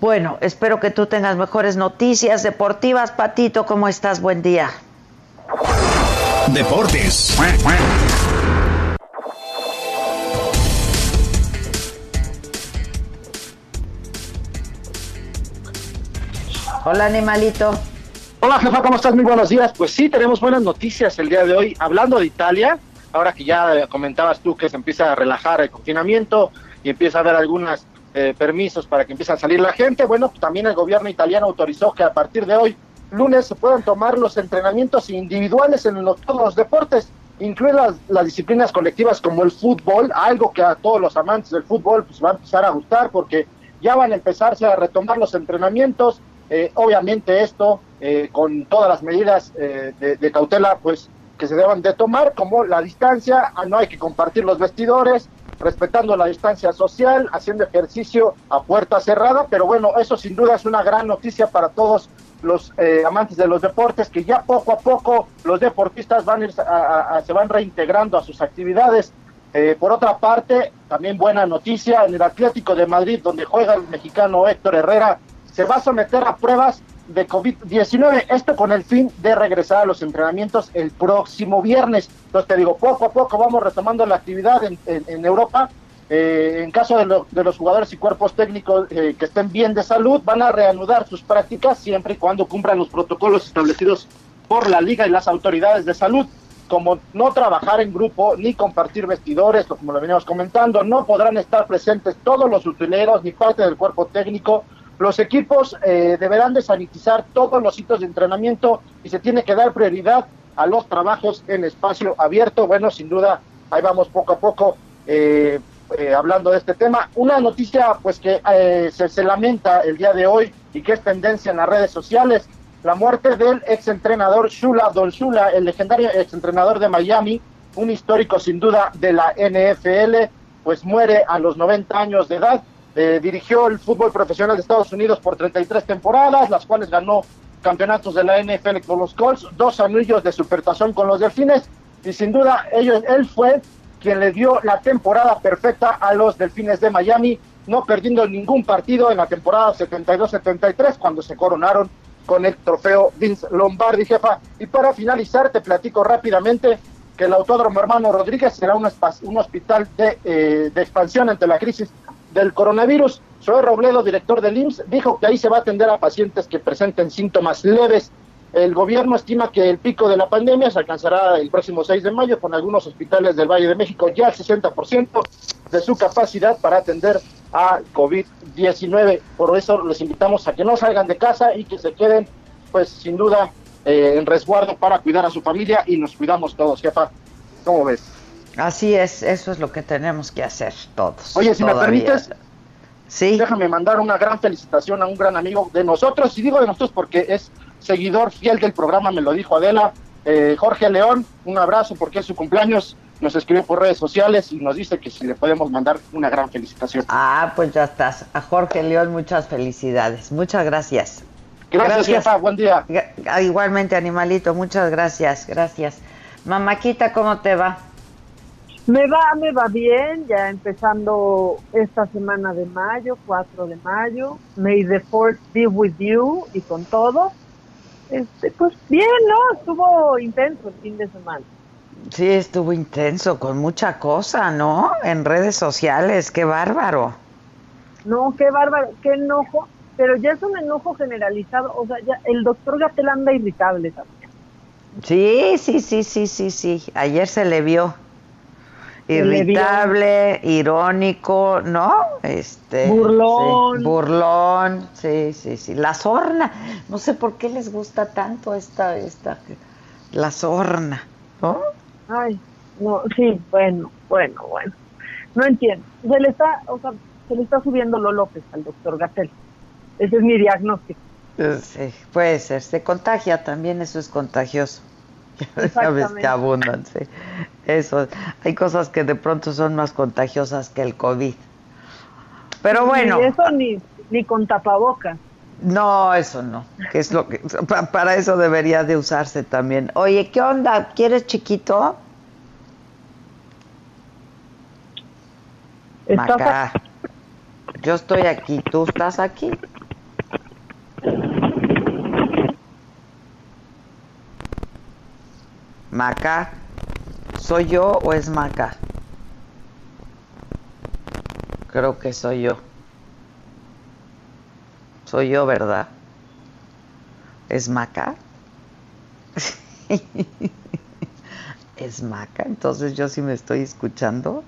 Bueno, espero que tú tengas mejores noticias deportivas. Patito, ¿cómo estás? Buen día. Deportes. Hola, animalito. Hola, jefa, ¿cómo estás? Muy buenos días. Pues sí, tenemos buenas noticias el día de hoy. Hablando de Italia, ahora que ya comentabas tú que se empieza a relajar el confinamiento y empieza a haber algunas eh, permisos para que empiece a salir la gente. Bueno, también el gobierno italiano autorizó que a partir de hoy, lunes, se puedan tomar los entrenamientos individuales en todos los deportes, incluir las, disciplinas colectivas como el fútbol, algo que a todos los amantes del fútbol pues va a empezar a gustar porque ya van a empezarse a retomar los entrenamientos. Eh, obviamente esto eh, con todas las medidas de, de cautela pues que se deban de tomar, como la distancia, ah, no hay que compartir los vestidores, respetando la distancia social, haciendo ejercicio a puerta cerrada, pero bueno, eso sin duda es una gran noticia para todos los eh, amantes de los deportes, que ya poco a poco los deportistas van a se van reintegrando a sus actividades. Eh, por otra parte, también buena noticia, en el Atlético de Madrid, donde juega el mexicano Héctor Herrera, se va a someter a pruebas de COVID-19, esto con el fin de regresar a los entrenamientos el próximo viernes. Entonces te digo, poco a poco vamos retomando la actividad en, Europa. Eh, en caso de, los jugadores y cuerpos técnicos eh, que estén bien de salud, van a reanudar sus prácticas siempre y cuando cumplan los protocolos establecidos por la liga y las autoridades de salud como no trabajar en grupo ni compartir vestidores, como lo veníamos comentando, no podrán estar presentes todos los utileros ni parte del cuerpo técnico. Los equipos eh, deberán de sanitizar todos los sitios de entrenamiento y se tiene que dar prioridad a los trabajos en espacio abierto. Bueno, sin duda, ahí vamos poco a poco eh, eh, hablando de este tema. Una noticia pues que se, se lamenta el día de hoy y que es tendencia en las redes sociales la muerte del exentrenador Shula Don Shula, el legendario exentrenador de Miami, un histórico sin duda de la NFL, pues muere a los 90 años de edad. Eh, dirigió el fútbol profesional de Estados Unidos por 33 temporadas, las cuales ganó campeonatos de la NFL con los Colts, dos anillos de supertazón con los Delfines, y sin duda ellos, él fue quien le dio la temporada perfecta a los Delfines de Miami, no perdiendo ningún partido en la temporada 72-73 cuando se coronaron con el trofeo Vince Lombardi, jefa. Y para finalizar, te platico rápidamente que el Autódromo Hermano Rodríguez será un, un hospital de, eh, de, expansión ante la crisis del coronavirus. Soy Robledo, director del IMSS, dijo que ahí se va a atender a pacientes que presenten síntomas leves. El gobierno estima que el pico de la pandemia se alcanzará el próximo 6 de mayo con algunos hospitales del Valle de México ya al 60% de su capacidad para atender a COVID-19. Por eso les invitamos a que no salgan de casa y que se queden, pues sin duda, eh, en resguardo para cuidar a su familia y nos cuidamos todos, jefa. ¿Cómo ves? Así es, eso es lo que tenemos que hacer todos. Oye, si me permites, sí. déjame mandar una gran felicitación a un gran amigo de nosotros, y digo de nosotros porque es seguidor fiel del programa, me lo dijo Adela, eh, Jorge León, un abrazo porque es su cumpleaños nos escribe por redes sociales y nos dice que si le podemos mandar una gran felicitación. Ah, pues ya estás. A Jorge León, muchas felicidades. Muchas gracias. Gracias, jefa. Buen día. Igualmente, animalito. Muchas gracias. Gracias. Mamáquita, ¿cómo te va? Me va, me va bien, ya empezando esta semana de mayo, 4 de mayo. May the Fourth be with you y con todo. Este, pues bien, ¿no? Estuvo intenso el fin de semana. Sí, estuvo intenso, con mucha cosa, ¿no? En redes sociales, qué bárbaro. No, qué bárbaro, qué enojo, pero ya es un enojo generalizado, o sea, ya el doctor Gatel anda irritable también. Sí, sí, sí, sí, sí, sí, ayer se le vio irritable, irónico, ¿no? Este, burlón. burlón, sí, sí, sí. La sorna, no sé por qué les gusta tanto esta, esta, la sorna, ¿no? Ay, no, sí, bueno, bueno, bueno. No entiendo. Se le está, o sea, se le está subiendo lo López al doctor Gatel. Ese es mi diagnóstico. Sí, puede ser. Se contagia también, eso es contagioso. [laughs] Sabes que abundan, sí. Eso. Hay cosas que de pronto son más contagiosas que el COVID. Pero bueno. Ni eso ni, ni con tapabocas. No, eso no. Que es lo que para eso debería de usarse también. Oye, ¿qué onda? ¿Quieres chiquito? Maca. Yo estoy aquí, ¿tú estás aquí? Maca, ¿soy yo o es Maca? Creo que soy yo. Soy yo, ¿verdad? ¿Es Maca? [laughs] ¿Es Maca? Entonces yo sí me estoy escuchando.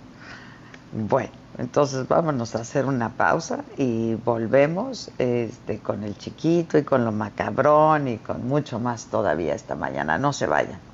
Bueno, entonces vámonos a hacer una pausa y volvemos este, con el chiquito y con lo macabrón y con mucho más todavía esta mañana. No se vayan.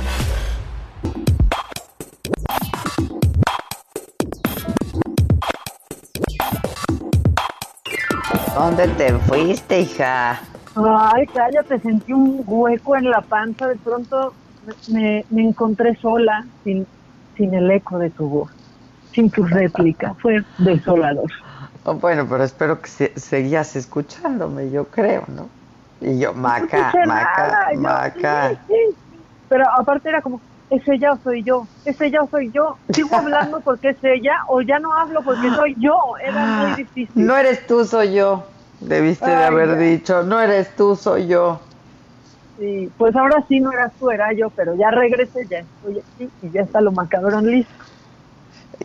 ¿Dónde te fuiste, hija? Ay, cállate, sentí un hueco en la panza, de pronto me, encontré sola, sin, sin el eco de tu voz, sin tu réplica, fue desolador. Oh, bueno, pero espero que seguías escuchándome, yo creo, ¿no? Y yo, Maca, Maca, Maca. Pero aparte era como, es ella o soy yo, es ella o soy yo. Sigo hablando [laughs] porque es ella o ya no hablo porque soy yo. Era muy difícil. No eres tú, soy yo. Debiste de haber ya. dicho, no eres tú, soy yo. Sí, pues ahora sí no eras tú, era yo, pero ya regresé, ya estoy aquí y ya está lo macabrón listo.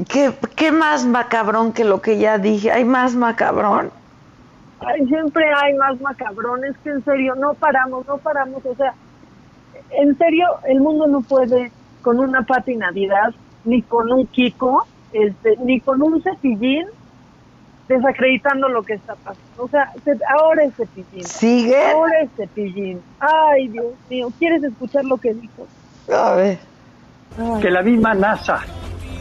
¿Qué, ¿Qué más macabrón que lo que ya dije? ¿Hay más macabrón? Ay, siempre hay más macabrones que en serio no paramos, no paramos, o sea, en serio el mundo no puede con una Pati Navidad, ni con un Kiko, este, ni con un cepillín desacreditando lo que está pasando. O sea, se- ahora es cepillín. ¿Sigue? Ahora es cepillín. Ay, Dios mío, ¿quieres escuchar lo que dijo? A ver. que la misma NASA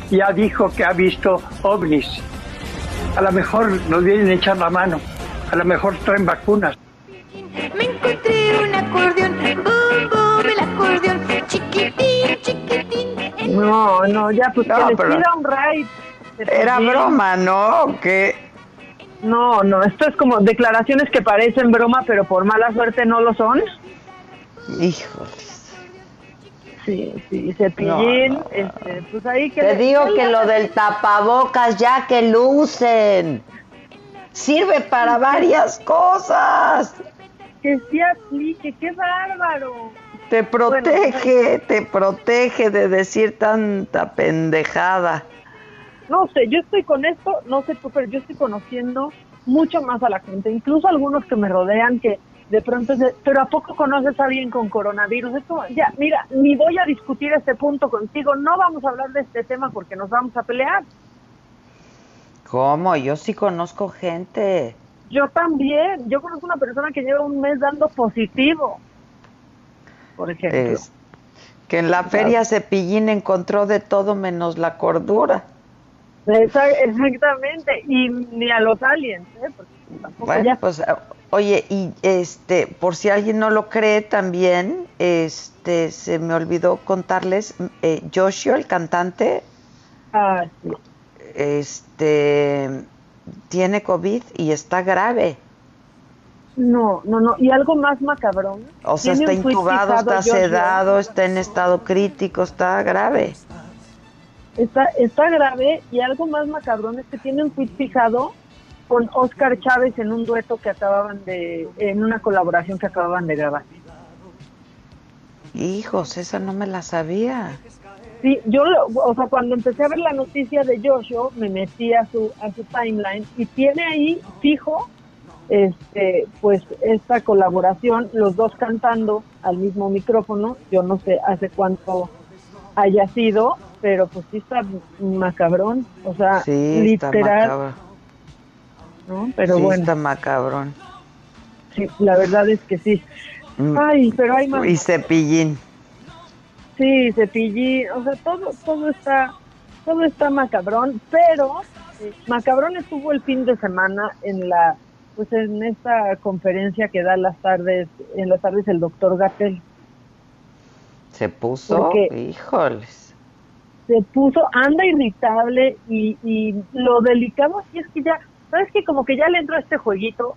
ya dijo que ha visto ovnis. A lo mejor nos vienen a echar la mano, a lo mejor traen vacunas. Me encontré un acordeón, No, no, ya, pues No, que les un ride. Era broma, ¿no? Que No, no, esto es como declaraciones que parecen broma, pero por mala suerte no lo son. Híjole. Sí, sí, cepillín, No, no, este, pues ahí que... Te digo que lo del tapabocas ya que lucen. Sirve para varias cosas. Que sí aplique, qué bárbaro. Te protege, te protege de decir tanta pendejada. No sé, yo estoy con esto, no sé tú, pero yo estoy conociendo mucho más a la gente, incluso algunos que me rodean que de pronto es de, pero ¿a poco conoces a alguien con coronavirus? Es como, ya, mira, ni voy a discutir este punto contigo, no vamos a hablar de este tema porque nos vamos a pelear. ¿Cómo? Yo sí conozco gente. Yo también, yo conozco una persona que lleva un mes dando positivo, por ejemplo. es- que en la feria Cepillín encontró de todo menos la cordura. Exactamente, y ni a los aliens, ¿eh? Bueno, ya- pues, oye, y este, por si alguien no lo cree también, este, se me olvidó contarles, eh, Joshua, el cantante, Ah, sí. este, tiene COVID y está grave. No, no, no, y algo más macabrón. O sea, está intubado, está sedado, está en estado crítico, está grave. Está, está grave y algo más macabrón es que tiene un tweet fijado con Oscar Chávez en un dueto que acababan de, en una colaboración que acababan de grabar. Hijos, esa no me la sabía. Sí, yo, o sea, cuando empecé a ver la noticia de Joshua, me metí a su, a su timeline y tiene ahí fijo, este, pues esta colaboración, los dos cantando al mismo micrófono. Yo no sé hace cuánto haya sido, pero pues sí está macabrón, o sea, Sí, literal. ¿no? Pero sí, bueno, está macabrón. sí, la verdad es que sí. Mm. Ay, pero hay más. Y cepillín. Sí, cepillín, o sea, todo, todo está, todo está macabrón, pero eh, macabrón estuvo el fin de semana en la, pues en esta conferencia que da las tardes, en las tardes el doctor Gatel. Se puso, Porque- híjoles. Se puso, anda irritable y, y lo delicado aquí es que ya, sabes que como que ya le entró este jueguito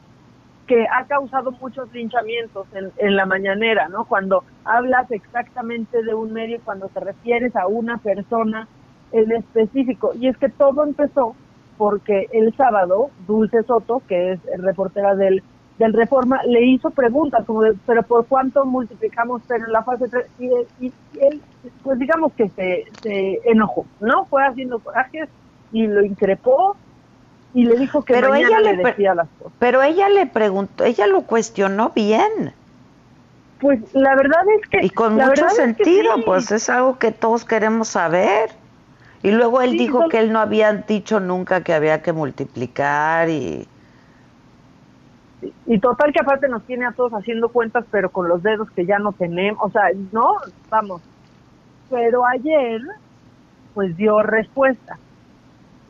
que ha causado muchos linchamientos en, en la mañanera, ¿no? Cuando hablas exactamente de un medio, cuando te refieres a una persona en específico. Y es que todo empezó porque el sábado Dulce Soto, que es reportera del, del Reforma, le hizo preguntas como de, pero ¿por cuánto multiplicamos pero en la fase 3? Y, y- y él, pues digamos que se, se enojó, ¿no? Fue haciendo corajes y lo increpó y le dijo que Pero mañana ella le decía las cosas. Pero ella le preguntó, ella lo cuestionó bien. Pues la verdad es que... Y con mucho verdad es que sentido, sí. pues es algo que todos queremos saber. Y luego él Sí, dijo que él no había dicho nunca que había que multiplicar y... Y total que aparte nos tiene a todos haciendo cuentas, pero con los dedos que ya no tenemos, o sea, no, vamos. Pero ayer, pues dio respuesta,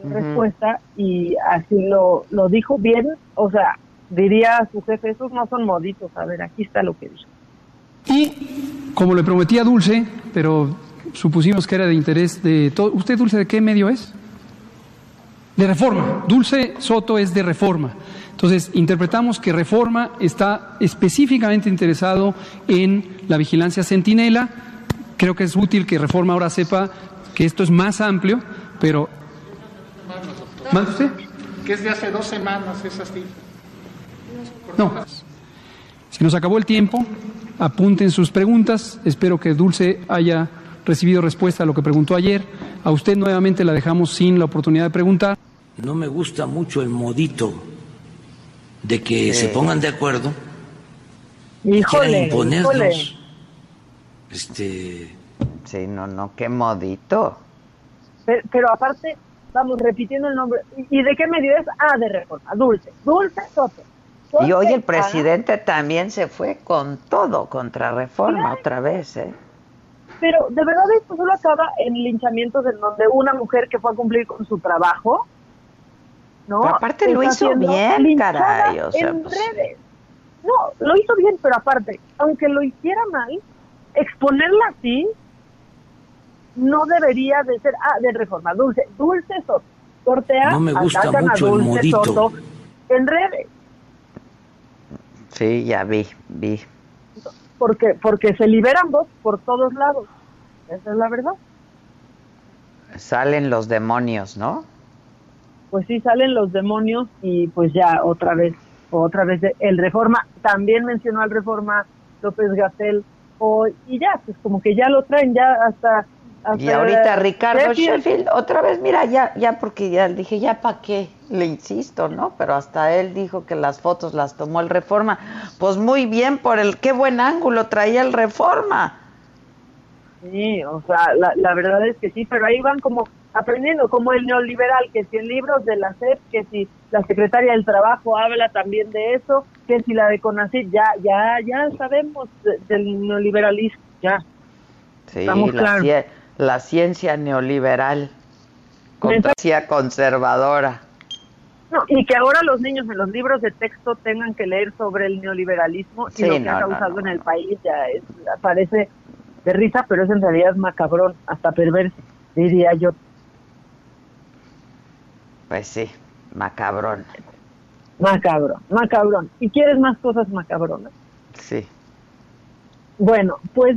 dio respuesta y así lo, lo dijo bien, o sea, diría su jefe, esos no son moditos, a ver, aquí está lo que dijo. Y como le prometí a Dulce, pero supusimos que era de interés de todo. ¿Usted, Dulce, de qué medio es? De Reforma. Dulce Soto es de Reforma. Entonces, interpretamos que Reforma está específicamente interesado en la vigilancia centinela. Creo que es útil que Reforma ahora sepa que esto es más amplio, pero... ¿Manda usted? Que es de hace dos semanas esa cifra. No. Se nos acabó el tiempo. Apunten sus preguntas. Espero que Dulce haya recibido respuesta a lo que preguntó ayer. A usted nuevamente la dejamos sin la oportunidad de preguntar. No me gusta mucho el modito de que se pongan de acuerdo y quieran imponernos. híjole. Este, Sí, no, no, qué modito. Pero, pero aparte, vamos repitiendo el nombre. ¿Y de qué medio es? Ah, de Reforma. Dulce. Dulce Soto. Y hoy el presidente también se fue con todo contra reforma otra vez, ¿eh? Pero de verdad esto solo acaba en linchamientos en donde una mujer que fue a cumplir con su trabajo, ¿no? Pero aparte lo hizo bien, caray, o sea, en pues- redes. No, lo hizo bien, pero aparte, aunque lo hiciera mal, exponerla así no debería de ser, ah, de reforma, dulce, dulce Soto, cortea, No me gusta atacan a el Dulce. Soto en redes, Sí, ya vi, vi. Porque, porque se liberan voz por todos lados, esa es la verdad. Salen los demonios, ¿no? pues sí salen los demonios y pues ya otra vez, otra vez el Reforma, también mencionó al Reforma López Gatel hoy y ya, pues como que ya lo traen ya hasta... Y ahorita Ricardo Sheffield. Sheffield, otra vez, mira, ya, ya porque ya dije, ya para qué, le insisto, ¿no? Pero hasta él dijo que las fotos las tomó el Reforma. Pues muy bien por el, qué buen ángulo traía el Reforma. Sí, o sea, la, la verdad es que sí, pero ahí van como aprendiendo, como el neoliberal, que si en libros de la SEP, que si la secretaria del Trabajo habla también de eso, que si la de CONACYT, ya, ya, ya sabemos de- del neoliberalismo, ya. Sí, Estamos la, claros. La ciencia neoliberal, fantasía conservadora. No, y que ahora los niños en los libros de texto tengan que leer sobre el neoliberalismo y lo que no, ha causado no, en el país ya es, parece de risa, pero es en realidad macabrón, hasta perverso, diría yo. Pues sí, macabrón. Macabrón, macabrón. ¿Y quieres más cosas macabronas? Sí. Bueno, pues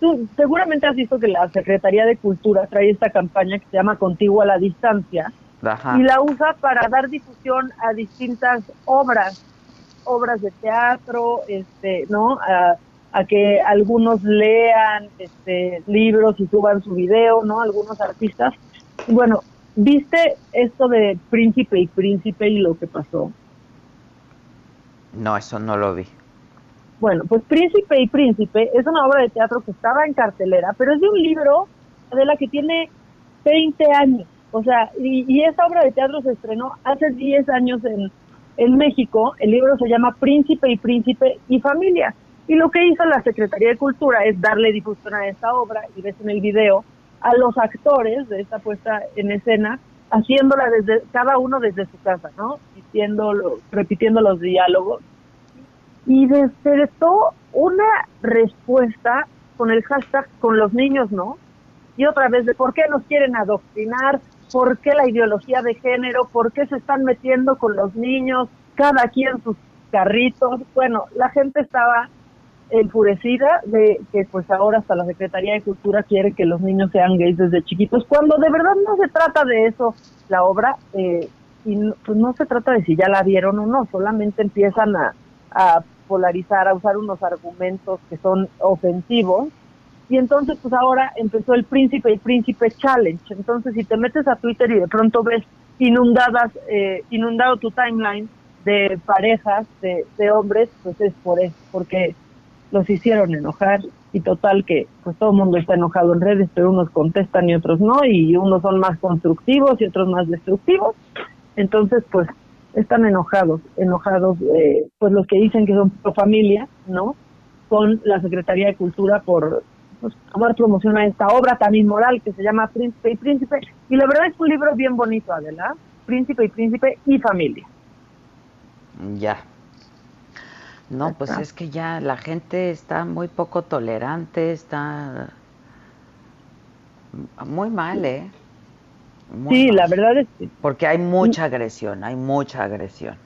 tú seguramente has visto que la Secretaría de Cultura trae esta campaña que se llama Contigo a la Distancia Ajá. y la usa para dar difusión a distintas obras, obras de teatro, este, ¿no? A, a que algunos lean este, libros y suban su video, ¿no? Algunos artistas. Bueno, ¿viste esto de Príncipe y Príncipe y lo que pasó? No, eso no lo vi. Bueno, pues Príncipe y Príncipe es una obra de teatro que estaba en cartelera, pero es de un libro de la que tiene 20 años. O sea, y, y esa obra de teatro se estrenó hace 10 años en, en México. El libro se llama Príncipe y Príncipe y Familia. Y lo que hizo la Secretaría de Cultura es darle difusión a esta obra, y ves en el video, a los actores de esta puesta en escena, haciéndola desde, cada uno desde su casa, ¿no? Repitiendo los diálogos y despertó una respuesta con el hashtag con los niños, ¿no? Y otra vez de por qué nos quieren adoctrinar, por qué la ideología de género, por qué se están metiendo con los niños, cada quien sus carritos. Bueno, la gente estaba enfurecida de que pues ahora hasta la Secretaría de Cultura quiere que los niños sean gays desde chiquitos, cuando de verdad no se trata de eso la obra, eh, y pues no se trata de si ya la vieron o no, solamente empiezan a, a polarizar, a usar unos argumentos que son ofensivos. Y entonces, pues ahora empezó el Príncipe y Príncipe Challenge. Entonces, si te metes a Twitter y de pronto ves inundadas, eh, inundado tu timeline de parejas, de, de hombres, pues es por eso, porque los hicieron enojar y total que pues todo el mundo está enojado en redes, pero unos contestan y otros no, y unos son más constructivos y otros más destructivos. Entonces, pues están enojados, enojados, eh, pues los que dicen que son pro familia, ¿no? Con la Secretaría de Cultura por pues, dar promoción a esta obra tan inmoral que se llama Príncipe y Príncipe. Y la verdad es un libro bien bonito, Adela. Príncipe y Príncipe y familia. Ya. No, pues es que ya la gente está muy poco tolerante, está muy mal, ¿eh? Muy sí, mal. la verdad es que Porque hay mucha agresión, hay mucha agresión.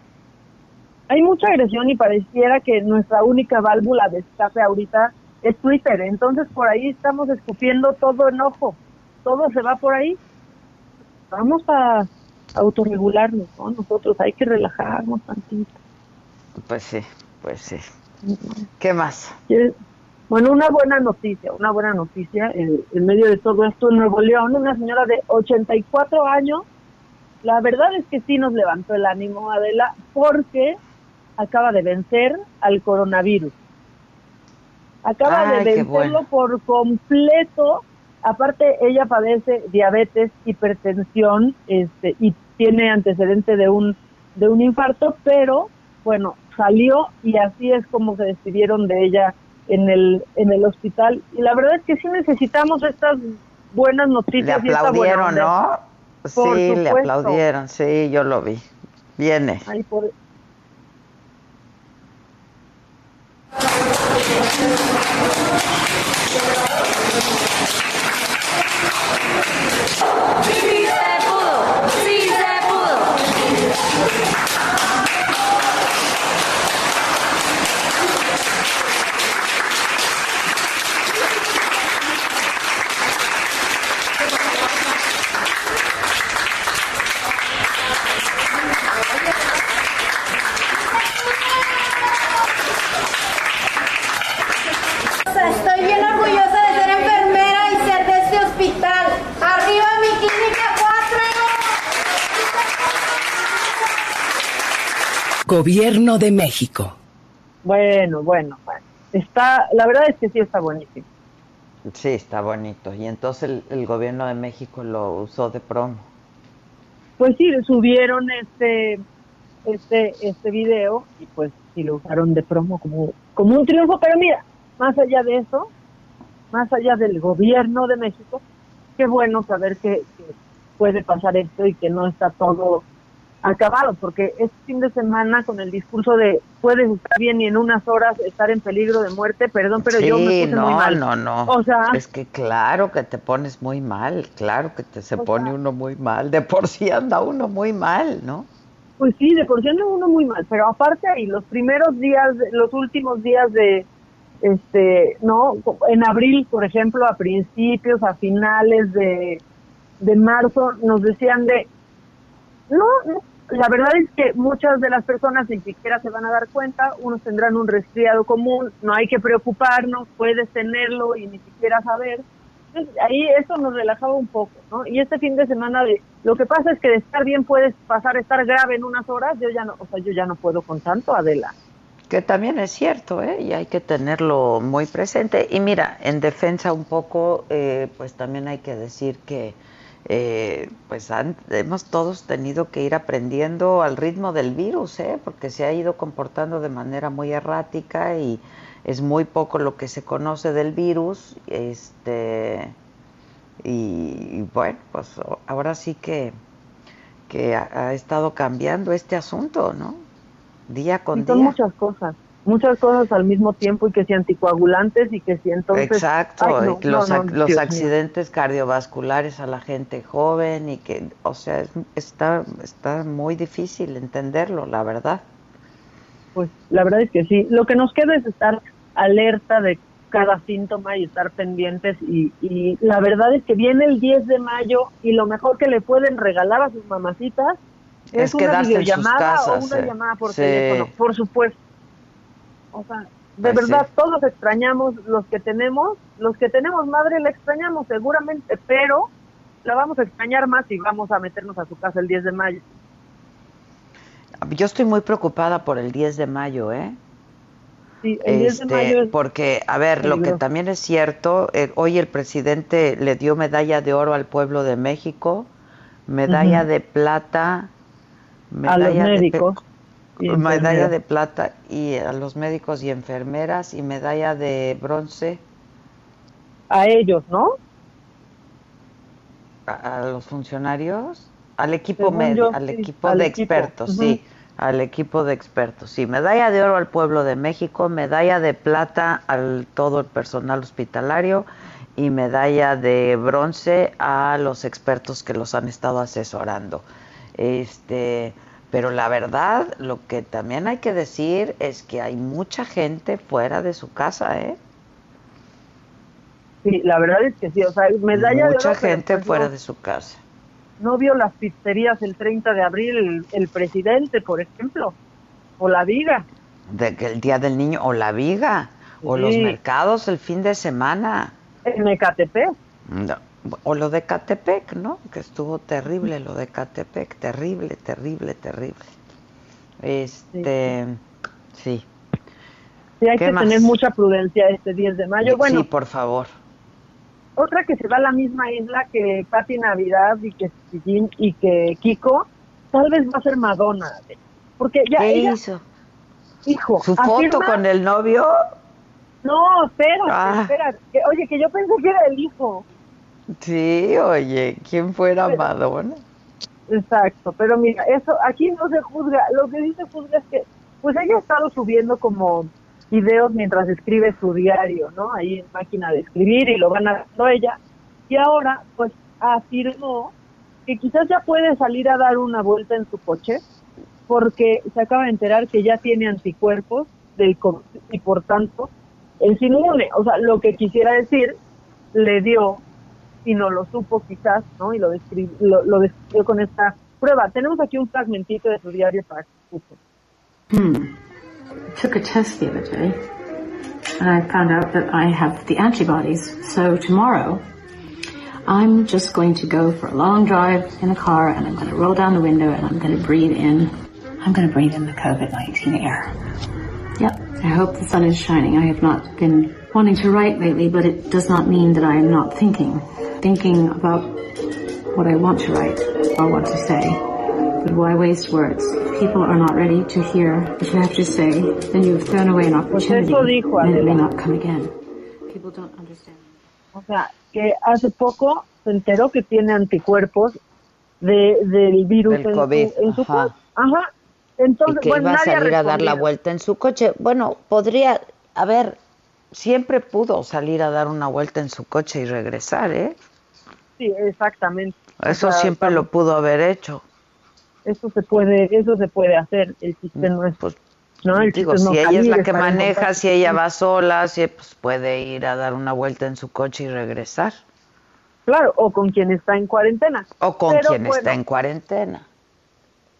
hay mucha agresión y pareciera que nuestra única válvula de escape ahorita es Twitter. Entonces por ahí estamos escupiendo todo enojo, todo se va por ahí. Vamos a autorregularnos, ¿no? Nosotros hay que relajarnos tantito. Pues sí, pues sí. ¿Qué más? Bueno, una buena noticia, una buena noticia en, en medio de todo esto en Nuevo León, una señora de 84 años, la verdad es que sí nos levantó el ánimo, Adela, porque acaba de vencer al coronavirus. Acaba Ay, de vencerlo bueno. por completo. Aparte, ella padece diabetes, hipertensión, este, y tiene antecedente de un de un infarto, pero bueno, salió y así es como se despidieron de ella en el en el hospital. Y la verdad es que sí necesitamos estas buenas Le noticias y esta buena aplaudieron. ¿no? Por Sí, le aplaudieron, sí, yo lo vi. Viene. Ay, por- Sí se pudo, sí se pudo. Estoy bien orgullosa de ser enfermera y ser de este hospital. ¡Arriba mi clínica 4! Gobierno de México. Bueno, bueno, bueno. Está, la verdad es que sí está buenísimo. Sí, está bonito. Y entonces el, el gobierno de México lo usó de promo. Pues sí, subieron este este este video y pues sí lo usaron de promo como como un triunfo, pero mira, más allá de eso, más allá del gobierno de México, qué bueno saber que, que puede pasar esto y que no está todo acabado, porque este fin de semana con el discurso de puedes estar bien y en unas horas estar en peligro de muerte, perdón, pero sí, yo me puse no, muy mal. no, no. O sea, es que claro que te pones muy mal, claro que te se pone uno muy mal. De por sí anda uno muy mal, ¿no? Pues sí, de por sí anda uno muy mal, pero aparte ahí, los primeros días, los últimos días de, este, no, en abril, por ejemplo, a principios, a finales de, de marzo, nos decían de, no, no, la verdad es que muchas de las personas ni siquiera se van a dar cuenta, unos tendrán un resfriado común, no hay que preocuparnos, puedes tenerlo y ni siquiera saber. Entonces, ahí eso nos relajaba un poco, ¿no? Y este fin de semana de, lo que pasa es que de estar bien puedes pasar a estar grave en unas horas, yo ya no, o sea, yo ya no puedo con tanto, Adela. Que también es cierto, ¿eh? Y hay que tenerlo muy presente. Y mira, en defensa un poco, eh, pues también hay que decir que eh, pues han- hemos todos tenido que ir aprendiendo al ritmo del virus, ¿eh? Porque se ha ido comportando de manera muy errática y es muy poco lo que se conoce del virus, este y, y bueno, pues ahora sí que que ha, ha estado cambiando este asunto, ¿no? Día con Y son día. muchas cosas, muchas cosas al mismo tiempo y que si anticoagulantes y que si entonces... Exacto, Ay, no, y los, no, no, ac- los mío. accidentes cardiovasculares a la gente joven y que, o sea, es- está, está muy difícil entenderlo, la verdad. Pues la verdad es que sí. Lo que nos queda es estar alerta de cada síntoma y estar pendientes y, y la verdad es que viene el 10 de mayo y lo mejor que le pueden regalar a sus mamacitas es, Es una en sus videollamada o casas, una eh. llamada por Sí. teléfono, por supuesto. O sea, de Pues verdad sí. todos extrañamos los que tenemos, los que tenemos madre la extrañamos seguramente, pero la vamos a extrañar más y vamos a meternos a su casa el 10 de mayo. Yo estoy muy preocupada por el 10 de mayo, ¿eh? Sí, el 10 de Este, mayo es porque, a ver, lo que también es cierto, eh, hoy el presidente le dio medalla de oro al pueblo de México, medalla de plata, a los medalla de pe- médicos. Y medalla de plata y a los médicos y enfermeras y medalla de bronce. A ellos, ¿no? a, a los funcionarios, al equipo Según med- yo, al sí, equipo al de equipo, expertos, sí, al equipo de expertos, sí, medalla de oro al pueblo de México, medalla de plata al todo el personal hospitalario y medalla de bronce a los expertos que los han estado asesorando. Este, pero la verdad, lo que también hay que decir es que hay mucha gente fuera de su casa, ¿eh? Sí, la verdad es que sí, o sea, medalla de Mucha oro, pero gente pues fuera no- de su casa. no vio las pizzerías el 30 de abril el, el presidente, por ejemplo, o la Viga. De que el Día del Niño, o la Viga, o los mercados el fin de semana. En Ecatepec. No, O lo de Catepec, ¿no? Que estuvo terrible lo de Catepec, terrible, terrible, terrible. Este, sí. Sí, hay ¿Qué que más? tener mucha prudencia este 10 de mayo. Bueno, sí, por favor. otra que se va a la misma isla que Pati Navidad y que y que Kiko, tal vez va a ser Madonna. Porque ya ¿Qué ella- hizo? hijo, ¿Su foto con el novio? No, espera, Ah. espera. que- oye, que yo pensé que era el hijo. Sí, oye, ¿quién fuera Pero- Madonna? Exacto, pero mira, eso aquí no se juzga. Lo que sí se juzga es que, pues ella ha estado subiendo como videos mientras escribe su diario, ¿no? Ahí en máquina de escribir y lo van haciendo ella. Y ahora, pues afirmó que quizás ya puede salir a dar una vuelta en su coche porque se acaba de enterar que ya tiene anticuerpos del COVID y por tanto es inmune. O sea, lo que quisiera decir, le dio y lo supo quizás, ¿no? Y lo, descri- lo, lo describió con esta prueba. Tenemos aquí un fragmentito de su diario para que escuchen. Hmm. Took a test the other day, and I found out that I have the antibodies. So tomorrow, I'm just going to go for a long drive in a car, and I'm going to roll down the window, and I'm going to breathe in. I'm going to breathe in the COVID-19 air. Yep. I hope the sun is shining. I have not been wanting to write lately, but it does not mean that I am not thinking. Thinking about what I want to write or want to say. But why waste words? People are not ready to hear what you have to say, then you've thrown away an opportunity eso dijo, and it may not come again. People don't understand. O sea, que hace poco se enteró que tiene anticuerpos de, del virus Del en COVID, su, en su ajá. cuerpo. Ajá. Y Entonces, que bueno, iba a salir a dar la vuelta en su coche. Bueno, podría, a ver, siempre pudo salir a dar una vuelta en su coche y regresar, ¿eh? Sí, exactamente. O Eso sea, siempre lo pudo haber hecho. Eso se puede, eso se puede hacer. El chiste no es, ¿no? El Digo, no si ella es la que en maneja, si ella va sola, si pues puede ir a dar una vuelta en su coche y regresar. Claro, o con quien está en cuarentena. O con Pero, quien bueno, está en cuarentena.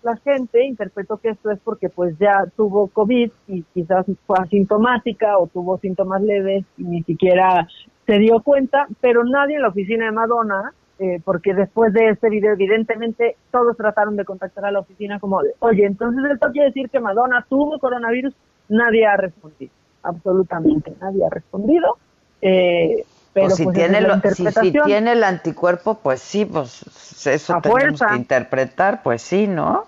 La gente interpretó que esto es porque pues ya tuvo COVID y quizás fue asintomática o tuvo síntomas leves y ni siquiera se dio cuenta, pero nadie en la oficina de Madonna, eh, porque después de este video evidentemente todos trataron de contactar a la oficina como de, oye, entonces esto quiere decir que Madonna tuvo coronavirus, nadie ha respondido, absolutamente nadie ha respondido. Eh, pero Pues si, pues, tiene lo- si, tiene el anticuerpo, pues sí, pues eso A tenemos fuerza. que interpretar, pues sí, ¿no?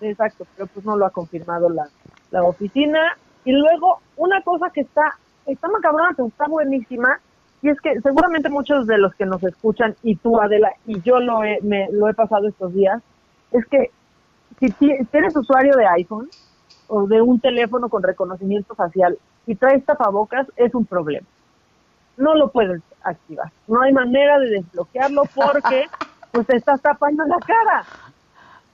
Exacto, pero pues no lo ha confirmado la, la oficina. Y luego, una cosa que está, está macabrona, pero está buenísima, y es que seguramente muchos de los que nos escuchan, y tú, Adela, y yo lo he, me, lo he pasado estos días, es que si si eres usuario de iPhone o de un teléfono con reconocimiento facial y traes tapabocas, es un problema. No lo puedes activar. No hay manera de desbloquearlo porque [laughs] pues te estás tapando la cara.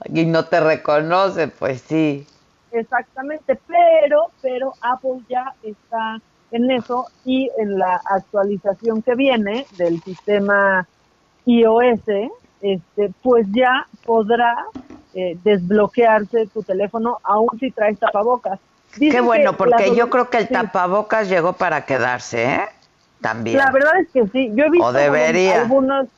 Y no te reconoce, pues sí. Exactamente, pero, pero Apple ya está en eso y en la actualización que viene del sistema iOS, este, pues ya podrá eh, desbloquearse tu teléfono aún si traes tapabocas. Dicen Qué bueno, porque la- yo creo que el sí, tapabocas llegó para quedarse, ¿eh? También. La verdad es que sí, yo he visto O debería. algunos,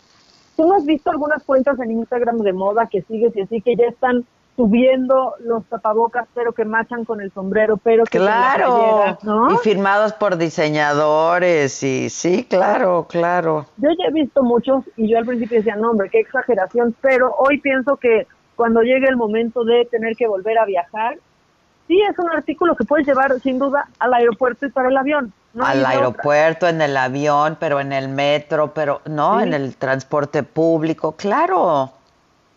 tú no has visto algunas cuentas en Instagram de moda que sigues y así que ya están subiendo los tapabocas pero que machan con el sombrero, pero que Claro, ¿no? y firmados por diseñadores, y sí, claro, claro. Yo ya he visto muchos y yo al principio decía, no, hombre, qué exageración, pero hoy pienso que cuando llegue el momento de tener que volver a viajar, sí es un artículo que puedes llevar sin duda al aeropuerto y para el avión. No Al otra. aeropuerto, en el avión, pero en el metro, pero no, Sí. en el transporte público, claro.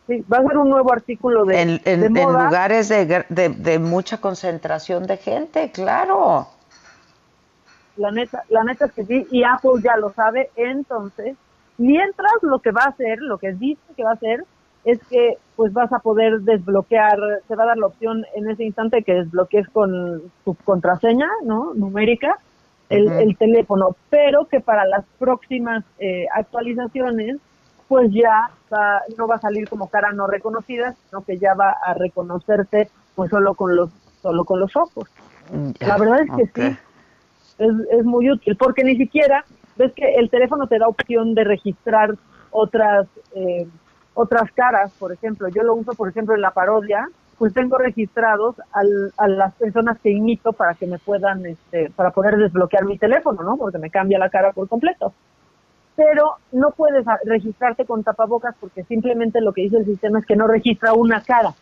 Sí, va a ser un nuevo artículo de, En, en- de en moda. lugares de, de, de mucha concentración de gente, claro. La neta, la neta es que sí, y Apple ya lo sabe, entonces, mientras lo que va a hacer, lo que dice que va a hacer, es que pues vas a poder desbloquear, te va a dar la opción en ese instante que desbloquees con tu contraseña, ¿no? Numérica, el, teléfono, pero que para las próximas eh, actualizaciones, pues ya va- no va a salir como cara no reconocida, sino que ya va a reconocerte pues solo con los solo con los ojos. Ya, La verdad es que sí, es, es muy útil, porque ni siquiera, ves que el teléfono te da opción de registrar otras eh, otras caras, por ejemplo, yo lo uso, por ejemplo, en la parodia, pues tengo registrados al- a las personas que imito para que me puedan, este, para poder desbloquear mi teléfono, ¿no? Porque me cambia la cara por completo. Pero no puedes registrarte con tapabocas porque simplemente lo que dice el sistema es que no registra una cara.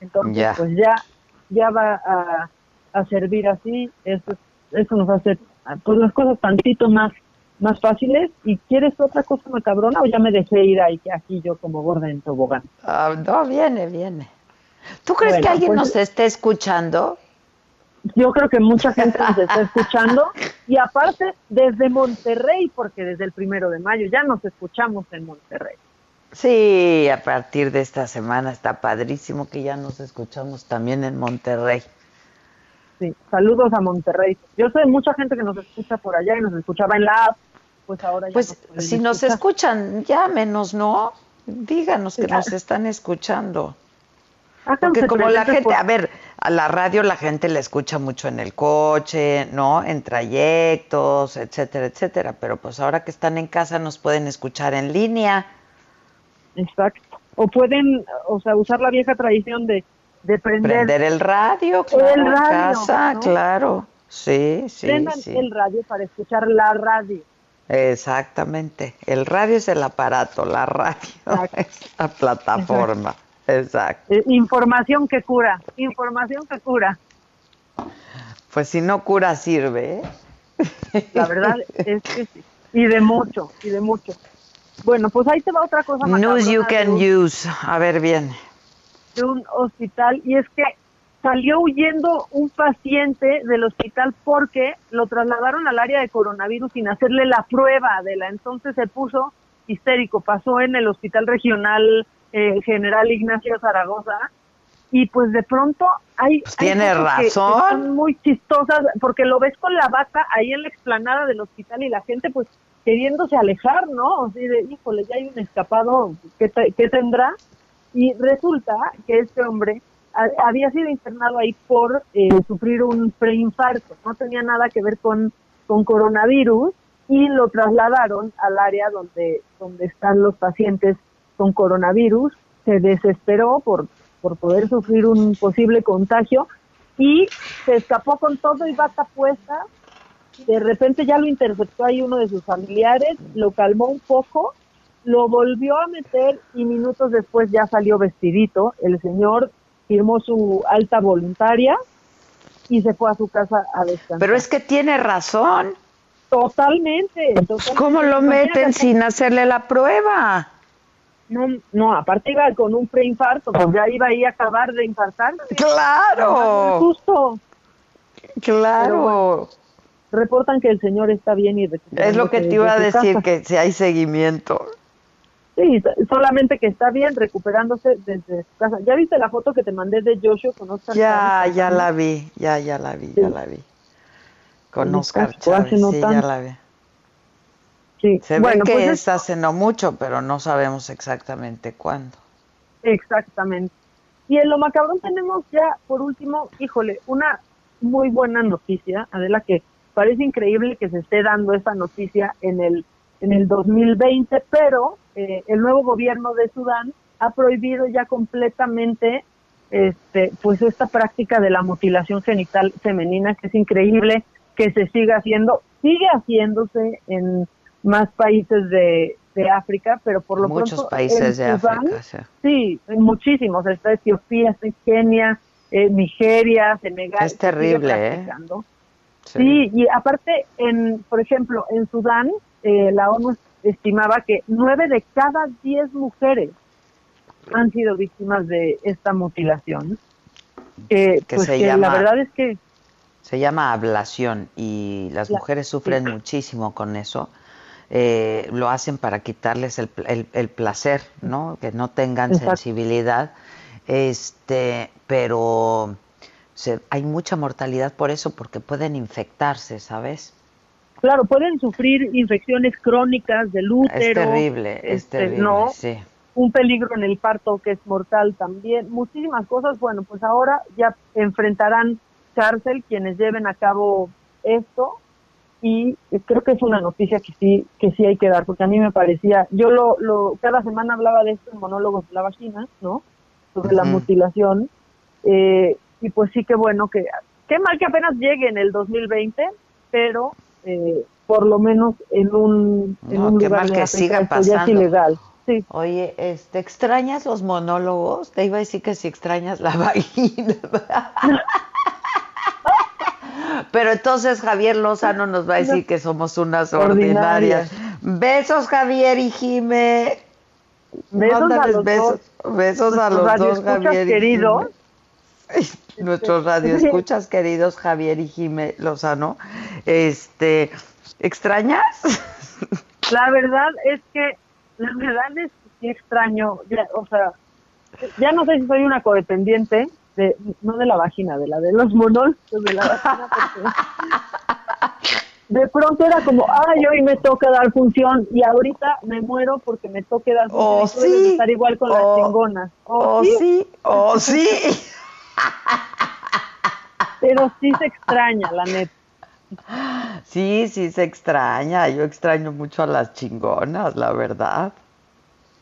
Entonces, pues ya, ya va a, a servir así. Eso, eso nos hace pues las cosas tantito más más fáciles. ¿Y quieres otra cosa macabrona o ya me dejé ir ahí aquí yo como gorda en tobogán? Ah, no, viene, viene. ¿Tú crees Bueno, que alguien pues- nos esté escuchando? Yo creo que mucha gente nos [laughs] está escuchando y aparte desde Monterrey, porque desde el primero de mayo ya nos escuchamos en Monterrey. Sí, a partir de esta semana está padrísimo que ya nos escuchamos también en Monterrey. Sí, saludos a Monterrey. Yo sé mucha gente que nos escucha por allá y nos escuchaba en la app, pues ahora ya Pues nos pueden si nos escuchan, llámenos, ¿no? Díganos que nos ah. están escuchando. Háganse Porque como la gente, por- a ver, a la radio la gente la escucha mucho en el coche, ¿no? En trayectos, etcétera, etcétera. Pero pues ahora que están en casa nos pueden escuchar en línea. Exacto. O pueden, o sea, usar la vieja tradición de, de prender, Prender el radio, claro, el en radio, casa, ¿no? claro. Sí, sí, Prendan sí. el radio para escuchar la radio. Exactamente. El radio es el aparato, la radio [laughs] es la plataforma. Exacto. Eh, información que cura, información que cura. Pues si no cura sirve, ¿eh? La verdad es que sí. Y de mucho, y de mucho. Bueno, pues ahí te va otra cosa News you can use. A ver, bien. De un hospital y es que salió huyendo un paciente del hospital porque lo trasladaron al área de coronavirus sin hacerle la prueba de la entonces se puso histérico pasó en el hospital regional eh, general Ignacio Zaragoza y pues de pronto hay, Pues hay tiene cosas que- que razón. son muy chistosas porque lo ves con la bata ahí en la explanada del hospital y la gente pues queriéndose alejar, ¿no? Así de, híjole, ya hay un escapado, ¿qué, te- qué tendrá? Y resulta que este hombre ha- había sido internado ahí por eh, sufrir un preinfarto, no tenía nada que ver con, con coronavirus y lo trasladaron al área donde, donde están los pacientes con coronavirus, se desesperó por, por poder sufrir un posible contagio y se escapó con todo y bata puesta. De repente ya lo interceptó ahí uno de sus familiares, lo calmó un poco, lo volvió a meter y minutos después ya salió vestidito. El señor firmó su alta voluntaria y se fue a su casa a descansar. Pero es que tiene razón. Totalmente. totalmente. ¿Cómo lo meten sin hacerle la prueba? No, no, aparte iba con un preinfarto, pues ya iba ahí a acabar de infartar. ¡Claro! Justo. Claro. Reportan que el señor está bien y Es lo que te iba a decir, casa. que si hay seguimiento. Sí, solamente que está bien recuperándose desde su casa. ¿Ya viste la foto que te mandé de Joshua con Oscar Ya, Chávez? ya la vi, ya, ya la vi, ya la vi. Con Oscar Chávez, no sí, ya la vi. Sí. Se bueno, ve que pues es hace no mucho, pero no sabemos exactamente cuándo. Exactamente. Y en lo macabrón tenemos ya, por último, híjole, una muy buena noticia, Adela, que parece increíble que se esté dando esta noticia en el, en el 2020, pero eh, el nuevo gobierno de Sudán ha prohibido ya completamente este, pues esta práctica de la mutilación genital femenina, que es increíble que se siga haciendo, sigue haciéndose en más países de, de África, pero por lo Muchos pronto países en de Sudán, África, sí. Sí, en muchísimos. Está Etiopía, está Kenia, eh, Nigeria, Senegal. Es terrible, ¿eh? practicando. Sí. y aparte, en, por ejemplo, en Sudán, eh, la ONU estimaba que nueve de cada diez mujeres han sido víctimas de esta mutilación. Eh, Que pues se que llama- la verdad es que Se llama ablación y las La- mujeres sufren sí. muchísimo con eso. Eh, lo hacen para quitarles el- el placer, ¿no? Que no tengan Exacto. sensibilidad. Este, pero, se, hay mucha mortalidad por eso, porque pueden infectarse, ¿sabes? Claro, pueden sufrir infecciones crónicas del útero. Es terrible, es este, terrible, ¿no? sí. Un peligro en el parto que es mortal también. Muchísimas cosas. Bueno, pues ahora ya enfrentarán cárcel quienes lleven a cabo esto y creo que es una noticia que sí que sí hay que dar porque a mí me parecía yo lo, lo cada semana hablaba de esto en monólogos de la vagina no sobre la mutilación eh, y pues sí que bueno que qué mal que apenas llegue en el 2020 pero eh, por lo menos en un en No, un qué lugar mal que África siga esto ya es pasando. ilegal sí Oye, este, ¿extrañas los monólogos? Te iba a decir que si extrañas la [laughs] vagina. Pero entonces Javier Lozano nos va a decir que somos unas ordinarias. Ordinarias. Besos, Javier y Jime. Besos a los besos, dos. besos a los dos, Javier. y. Jime. Nuestros radioescuchas queridos, Javier y Jime Lozano. Este, ¿extrañas? [laughs] La verdad es que, la verdad es que extraño, ya, o sea, ya no sé si soy una codependiente, de, no de la vagina, de la de los monólogos de la vagina, de pronto era como, ay, hoy me toca dar función y ahorita me muero porque me toque dar función. Oh, y debes sí. estar igual con las Oh, chingonas. oh, sí, oh, sí. [laughs] Pero sí se extraña, la neta. Sí, sí se extraña. Yo extraño mucho a las chingonas, la verdad.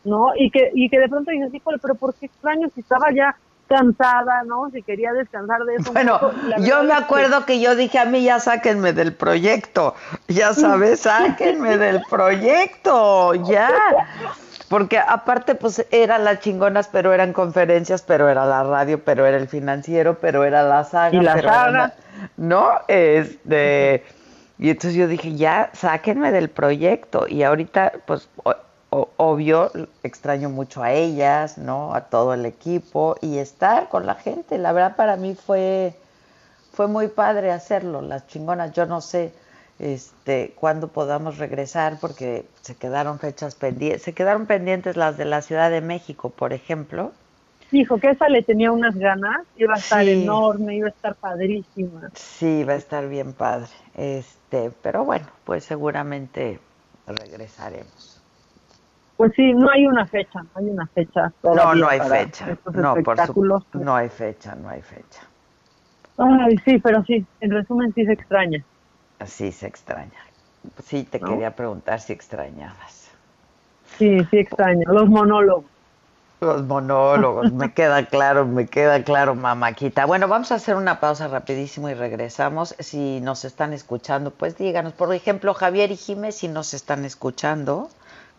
¿no? Y que, y que de pronto dices, híjole, pero ¿por qué extraño si estaba ya cansada, ¿no? Si quería descansar de eso. Bueno, yo me es que- acuerdo que yo dije a mí ya sáquenme del proyecto, ya sabes, [laughs] sáquenme del proyecto, ya. Porque aparte pues era las chingonas, pero eran conferencias, pero era la radio, pero era el financiero, pero era la saga. Y la pero saga. ¿No? Este, y entonces yo dije, ya, sáquenme del proyecto. Y ahorita, pues, o- o- obvio, extraño mucho a ellas, ¿no? A todo el equipo y estar con la gente. La verdad para mí fue, fue muy padre hacerlo, las chingonas. Yo no sé este, cuándo podamos regresar porque se quedaron fechas pendientes. Se quedaron pendientes las de la Ciudad de México, por ejemplo. Dijo que esa le tenía unas ganas, iba a estar Sí. enorme, iba a estar padrísima. Sí, va a estar bien padre. Este, pero bueno, pues seguramente regresaremos. Pues sí, no hay una fecha, no hay una fecha. No, no hay fecha. No, por. No hay fecha, no hay fecha. Ay, sí, pero sí, en resumen sí se extraña. Sí, se extraña. Sí, te ¿No? quería preguntar si extrañabas. Sí, sí extraña. Los monólogos. Los monólogos, me [laughs] queda claro, me queda claro, mamáquita. Bueno, vamos a hacer una pausa rapidísimo y regresamos. Si nos están escuchando, pues díganos. Por ejemplo, Javier y Jiménez, si nos están escuchando,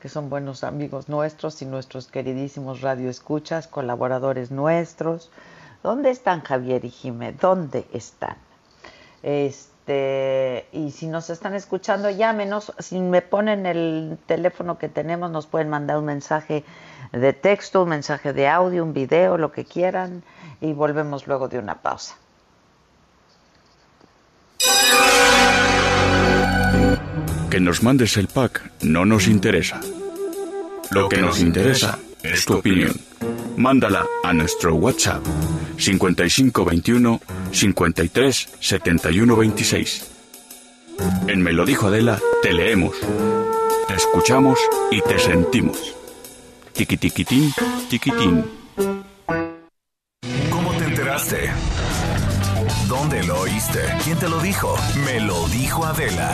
que son buenos amigos nuestros y nuestros queridísimos radioescuchas, colaboradores nuestros. ¿Dónde están Javier y Jiménez? ¿Dónde están? Este, y si nos están escuchando, llámenos. Si me ponen el teléfono que tenemos, nos pueden mandar un mensaje de texto, un mensaje de audio, un video, lo que quieran. Y volvemos luego de una pausa. Que nos mandes el pack no nos interesa. Lo que nos interesa es tu opinión. Mándala a nuestro WhatsApp 5521 53 71 26. En Me lo dijo Adela, te leemos, te escuchamos y te sentimos. Tiquitiquitín, tiquitín. ¿Cómo te enteraste? ¿Dónde lo oíste? ¿Quién te lo dijo? Me lo dijo Adela.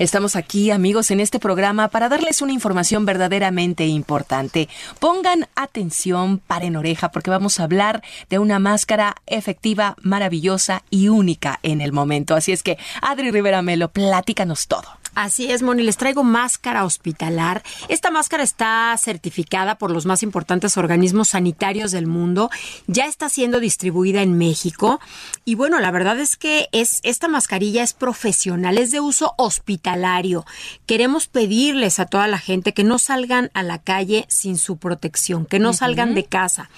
Estamos aquí, amigos, en este programa para darles una información verdaderamente importante. Pongan atención, paren oreja, porque vamos a hablar de una máscara efectiva, maravillosa y única en el momento. Así es que, Adri Rivera Melo, platícanos todo. Así es, Moni, les traigo máscara hospitalar. Esta máscara está certificada por los más importantes organismos sanitarios del mundo. Ya está siendo distribuida en México. Y bueno, la verdad es que es, esta mascarilla es profesional, es de uso hospitalario. Queremos pedirles a toda la gente que no salgan a la calle sin su protección, que no salgan de casa.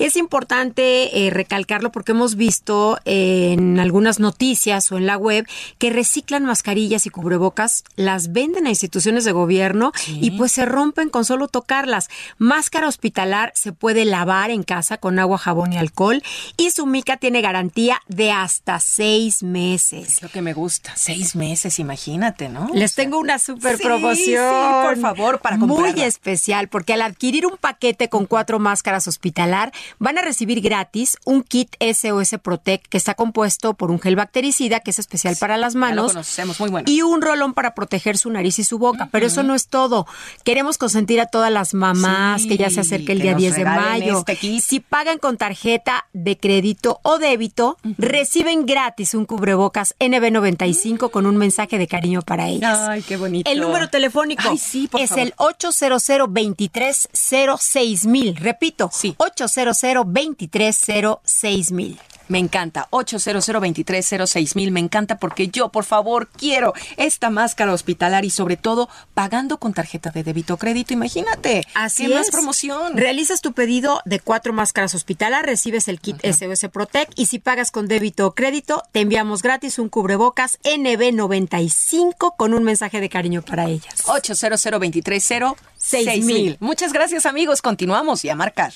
Es importante eh, recalcarlo porque hemos visto en algunas noticias o en la web que reciclan mascarillas y cubrebocas, las venden a instituciones de gobierno y pues se rompen con solo tocarlas. Máscara hospitalar se puede lavar en casa con agua, jabón y alcohol y su mica tiene garantía de hasta seis meses. Es lo que me gusta, seis meses, imagínate, ¿no? Les tengo una super promoción. Sí, por favor, para comprarla. Muy especial, porque al adquirir un paquete con cuatro máscaras hospitalar, van a recibir gratis un kit SOS Protect que está compuesto por un gel bactericida que es especial para las lo manos conocemos, muy bueno. y un rolón para proteger su nariz y su boca. Pero eso no es todo. Queremos consentir a todas las mamás Sí, que ya se acerca el día nos 10 de mayo. este kit. Si pagan con tarjeta de crédito o débito, reciben gratis un cubrebocas NB95 con un mensaje de cariño para ellas. Ay, qué bonito. El número telefónico Ay, sí, es favor. el 800 230 mil. Repito, Sí. 800 230 mil. Me encanta. 800 mil. Me encanta porque yo, por favor, quiero esta máscara hospitalar y sobre todo pagando con tarjeta de débito o crédito. Imagínate. Así ¿Qué es. más promoción? Realizas tu pedido de cuatro máscaras hospitalar, recibes el kit SOS Protect y si pagas con débito o crédito, te enviamos gratis un cubrebocas NB95 con un mensaje de cariño para ellas. 800 Seis mil. Muchas gracias, amigos. Continuamos y a marcar.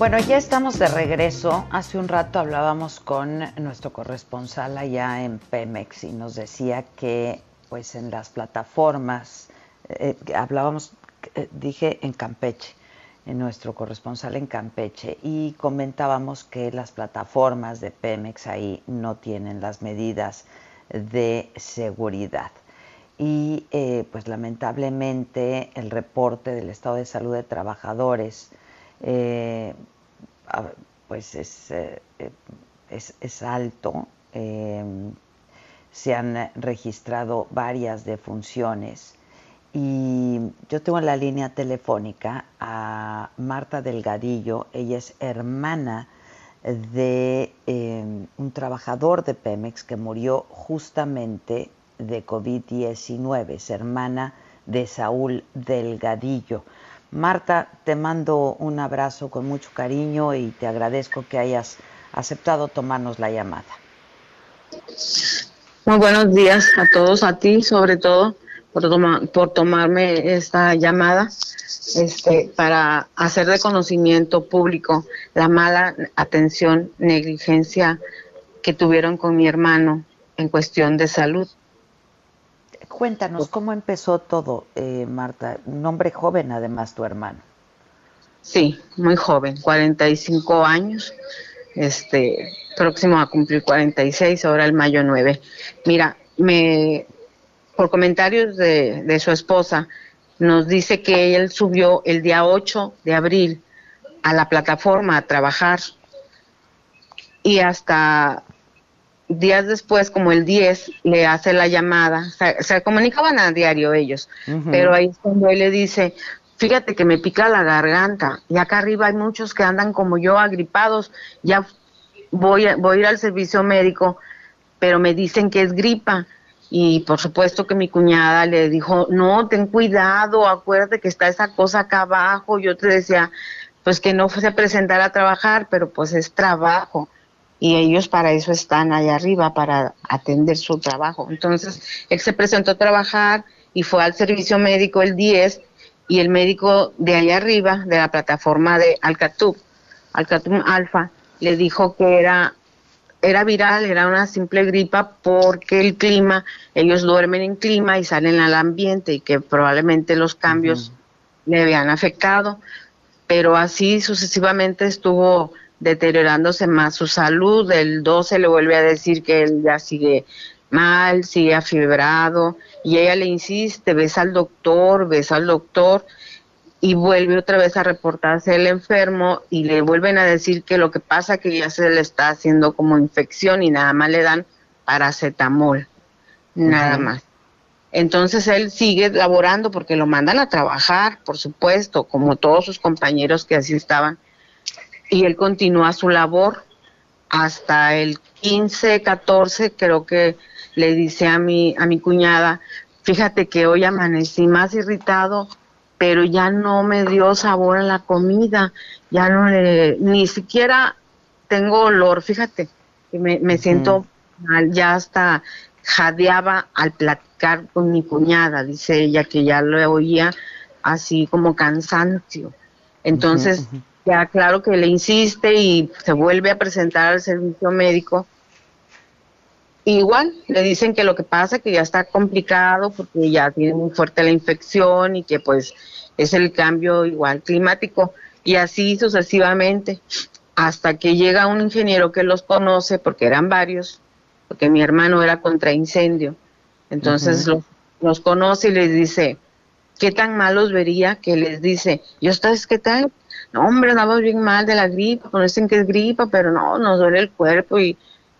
Bueno, ya estamos de regreso. Hace un rato hablábamos con nuestro corresponsal allá en Pemex y nos decía que pues en las plataformas, eh, hablábamos, eh, dije en Campeche, en nuestro corresponsal en Campeche, y comentábamos que las plataformas de Pemex ahí no tienen las medidas de seguridad. Y eh, pues lamentablemente el reporte del estado de salud de trabajadores eh, pues es, eh, eh, es, es alto. se han registrado varias defunciones y yo tengo en la línea telefónica a Marta Delgadillo, ella es hermana de un trabajador de Pemex que murió justamente de COVID-19, es hermana de Saúl Delgadillo. Marta, te mando un abrazo con mucho cariño y te agradezco que hayas aceptado tomarnos la llamada. Muy buenos días a todos, a ti sobre todo, por, por tomarme esta llamada este, para hacer de conocimiento público la mala atención, negligencia que tuvieron con mi hermano en cuestión de salud. Cuéntanos cómo empezó todo, eh, Marta. Un hombre joven, además, tu hermano. Sí, muy joven, 45 años, este, próximo a cumplir 46, ahora el mayo 9. Mira, me, por comentarios de, de su esposa, nos dice que él subió el día 8 de abril a la plataforma a trabajar y hasta días después, como el 10, le hace la llamada, se, se comunicaban a diario ellos, pero ahí es cuando él le dice, fíjate que me pica la garganta y acá arriba hay muchos que andan como yo agripados, ya voy a, voy a ir al servicio médico, pero me dicen que es gripa. Y por supuesto que mi cuñada le dijo, no, ten cuidado, acuérdate que está esa cosa acá abajo. Yo te decía, pues que no se presentara a trabajar, pero pues es trabajo. Y ellos para eso están allá arriba, para atender su trabajo. Entonces, él se presentó a trabajar y fue al servicio médico el 10 y el médico de allá arriba, de la plataforma de Alcatum, Alcatum Alfa, le dijo que era era viral, era una simple gripa porque el clima, ellos duermen en clima y salen al ambiente y que probablemente los cambios le habían afectado, pero así sucesivamente estuvo deteriorándose más su salud, el 12 le vuelve a decir que él ya sigue mal, sigue afibrado, y ella le insiste, ves al doctor, ves al doctor, y vuelve otra vez a reportarse el enfermo y le vuelven a decir que lo que pasa que ya se le está haciendo como infección y nada más le dan paracetamol, nada más. Entonces él sigue laborando porque lo mandan a trabajar, por supuesto, como todos sus compañeros que así estaban. Y él continúa su labor hasta el 15, 14, creo que le dice a mi, a mi cuñada, fíjate que hoy amanecí más irritado, pero ya no me dio sabor a la comida, ya no le, ni siquiera tengo olor, fíjate, me, me siento mal, ya hasta jadeaba al platicar con mi cuñada, dice ella que ya lo oía así como cansancio. Entonces, ya claro que le insiste y se vuelve a presentar al servicio médico. Igual le dicen que lo que pasa que ya está complicado porque ya tiene muy fuerte la infección y que pues es el cambio igual climático y así sucesivamente hasta que llega un ingeniero que los conoce porque eran varios porque mi hermano era contra incendio. Entonces los, conoce y les dice, ¿qué tan malos vería? Que les dice, ¿yo estás qué tal? No, hombre, andamos bien mal de la gripa, conocen que es gripa, pero no, nos duele el cuerpo y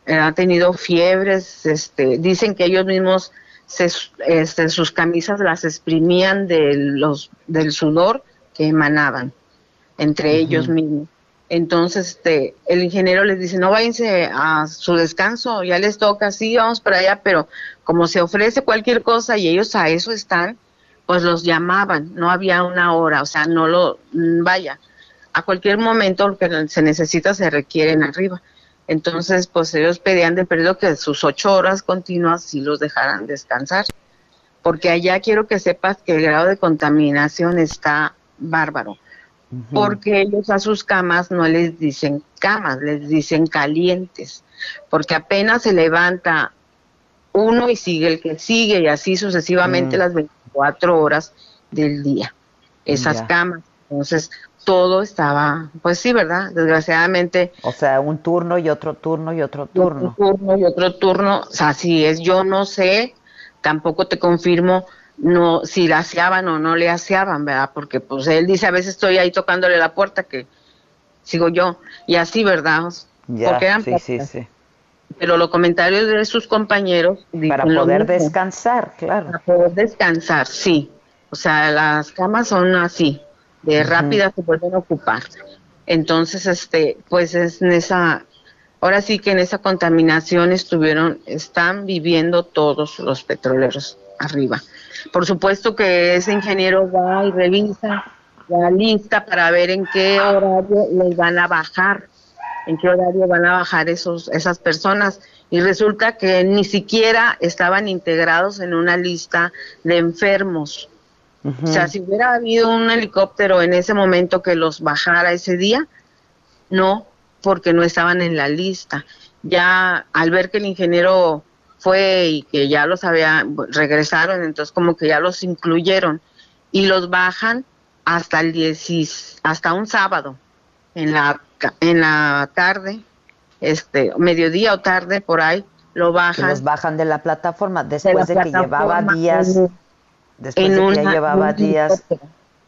eh, ha tenido fiebres, este, dicen que ellos mismos se, este, sus camisas las exprimían de los, del sudor que emanaban entre ellos mismos. Entonces, este, el ingeniero les dice, no váyanse a su descanso, ya les toca, sí, vamos para allá, pero como se ofrece cualquier cosa y ellos a eso están, pues los llamaban, no había una hora, o sea, no lo, mm, vaya, a cualquier momento lo que se necesita se requieren arriba. Entonces, pues ellos pedían de periodo que sus ocho horas continuas sí los dejaran descansar, porque allá quiero que sepas que el grado de contaminación está bárbaro porque ellos a sus camas no les dicen camas, les dicen calientes, porque apenas se levanta uno y sigue el que sigue y así sucesivamente mm. las 24 horas del día, esas camas. Entonces, todo estaba, pues sí, ¿verdad? Desgraciadamente. O sea, un turno y otro turno y otro turno. Un turno y otro turno, o sea, así es. Yo no sé, tampoco te confirmo no si la aseaban o no le aseaban, ¿verdad? Porque pues él dice, a veces estoy ahí tocándole la puerta que sigo yo y así, ¿verdad? Ya, sí, sí, sí. Pero los comentarios de sus compañeros para poder descansar, claro. Para poder descansar, sí. O sea, las camas son así, de rápida se pueden ocupar. Entonces, este, pues es en esa ahora sí que en esa contaminación estuvieron están viviendo todos los petroleros arriba. Por supuesto que ese ingeniero va y revisa la lista para ver en qué horario les van a bajar, en qué horario van a bajar esos, esas personas. Y resulta que ni siquiera estaban integrados en una lista de enfermos. O sea, si hubiera habido un helicóptero en ese momento que los bajara ese día, no, porque no estaban en la lista. Ya al ver que el ingeniero fue y que ya los había, regresaron, entonces como que ya los incluyeron y los bajan hasta el 10, hasta un sábado en la en la tarde, este, mediodía o tarde por ahí lo bajan. los bajan de la plataforma después de, que llevaba días después de que llevaba días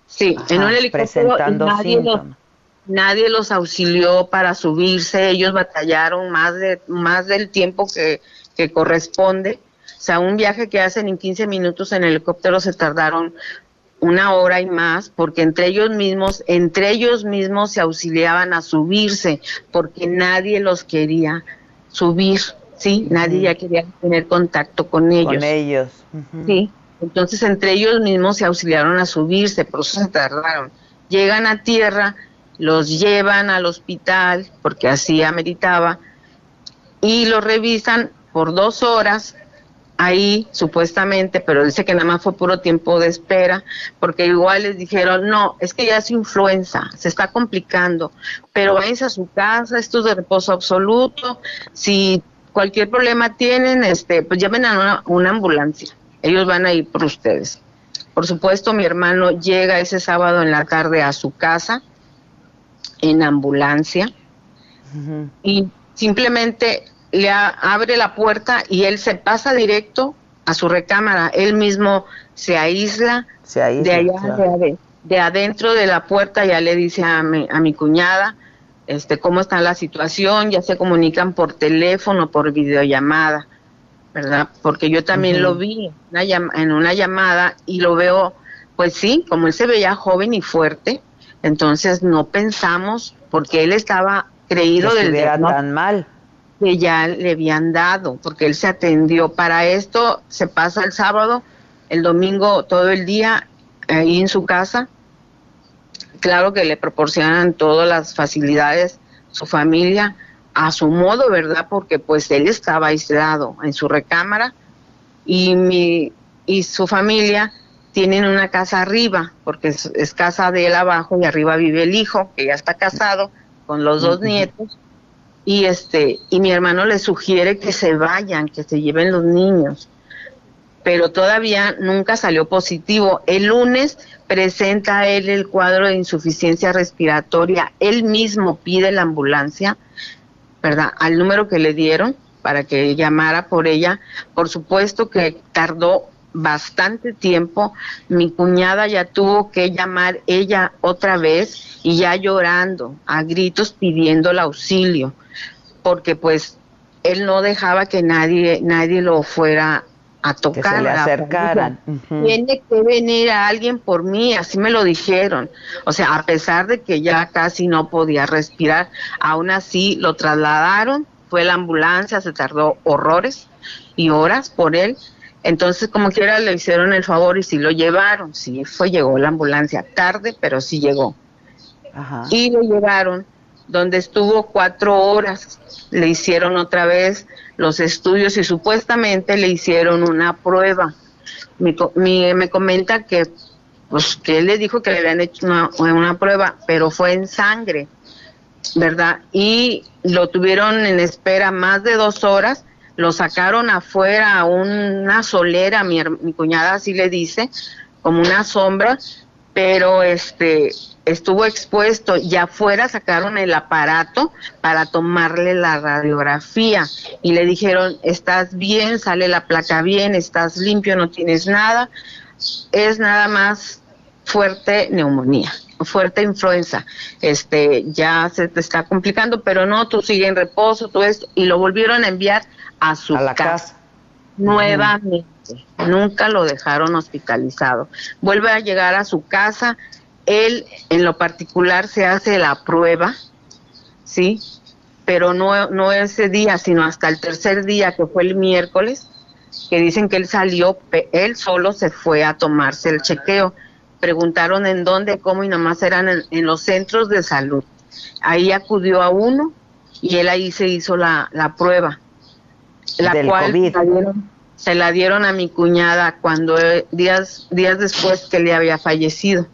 Sí, en un helicóptero nadie los, nadie los auxilió para subirse, ellos batallaron más de más del tiempo que que corresponde. O sea, un viaje que hacen en 15 minutos en helicóptero se tardaron una hora y más, porque entre ellos mismos, entre ellos mismos se auxiliaban a subirse, porque nadie los quería subir, ¿sí? Nadie ya quería tener contacto con ellos. Con ellos. Sí. Entonces entre ellos mismos se auxiliaron a subirse, por eso se tardaron. Llegan a tierra, los llevan al hospital, porque así ameritaba, y los revisan por dos horas ahí supuestamente, pero dice que nada más fue puro tiempo de espera, porque igual les dijeron, no, es que ya es influenza, se está complicando, pero váyanse a su casa, esto es de reposo absoluto, si cualquier problema tienen, este, pues llamen a una, una ambulancia, ellos van a ir por ustedes. Por supuesto, mi hermano llega ese sábado en la tarde a su casa en ambulancia y simplemente le abre la puerta y él se pasa directo a su recámara. Él mismo se aísla, se aísla de allá, de, adentro de la puerta, ya le dice a mi, a mi cuñada este, cómo está la situación, ya se comunican por teléfono, por videollamada, ¿verdad? Porque yo también lo vi en una llamada y lo veo, pues sí, como él se veía joven y fuerte, entonces no pensamos, porque él estaba creído del tan mal que ya le habían dado, porque él se atendió. Para esto se pasa el sábado, el domingo todo el día ahí en su casa. Claro que le proporcionan todas las facilidades, su familia, a su modo, ¿verdad? Porque pues él estaba aislado en su recámara y mi y su familia tienen una casa arriba, porque es, casa de él abajo y arriba vive el hijo, que ya está casado con los dos nietos y este y mi hermano le sugiere que se vayan, que se lleven los niños. Pero todavía nunca salió positivo. El lunes presenta él el cuadro de insuficiencia respiratoria. Él mismo pide la ambulancia, ¿verdad? Al número que le dieron para que llamara por ella. Por supuesto que tardó bastante tiempo. Mi cuñada ya tuvo que llamar ella otra vez y ya llorando, a gritos pidiendo el auxilio, porque pues él no dejaba que nadie nadie lo fuera a tocar. Que se le acercaran. Tiene que venir a alguien por mí, así me lo dijeron. O sea, a pesar de que ya casi no podía respirar, aún así lo trasladaron, fue la ambulancia, se tardó horrores y horas por él entonces, como quiera, le hicieron el favor y sí lo llevaron. Sí, fue, llegó la ambulancia tarde, pero sí llegó. Y lo llevaron, donde estuvo cuatro horas. Le hicieron otra vez los estudios y supuestamente le hicieron una prueba. Me comenta que, pues, que él le dijo que le habían hecho una, una prueba, pero fue en sangre, ¿verdad? Y lo tuvieron en espera más de dos horas lo sacaron afuera a una solera, mi, mi cuñada así le dice, como una sombra, pero este estuvo expuesto y afuera sacaron el aparato para tomarle la radiografía y le dijeron, estás bien, sale la placa bien, estás limpio, no tienes nada, es nada más fuerte neumonía fuerte influenza, este, ya se te está complicando, pero no, tú sigue en reposo, todo esto, y lo volvieron a enviar a su casa, nuevamente. Nunca lo dejaron hospitalizado. Vuelve a llegar a su casa. Él, en lo particular, se hace la prueba, ¿sí? Pero no, no ese día, sino hasta el tercer día, que fue el miércoles, que dicen que él salió, él solo se fue a tomarse el chequeo. Preguntaron en dónde, cómo, y nomás eran en, en los centros de salud. Ahí acudió a uno y él ahí se hizo la, la prueba la cual Se, la dieron, a mi cuñada cuando eh, días días después que le había fallecido.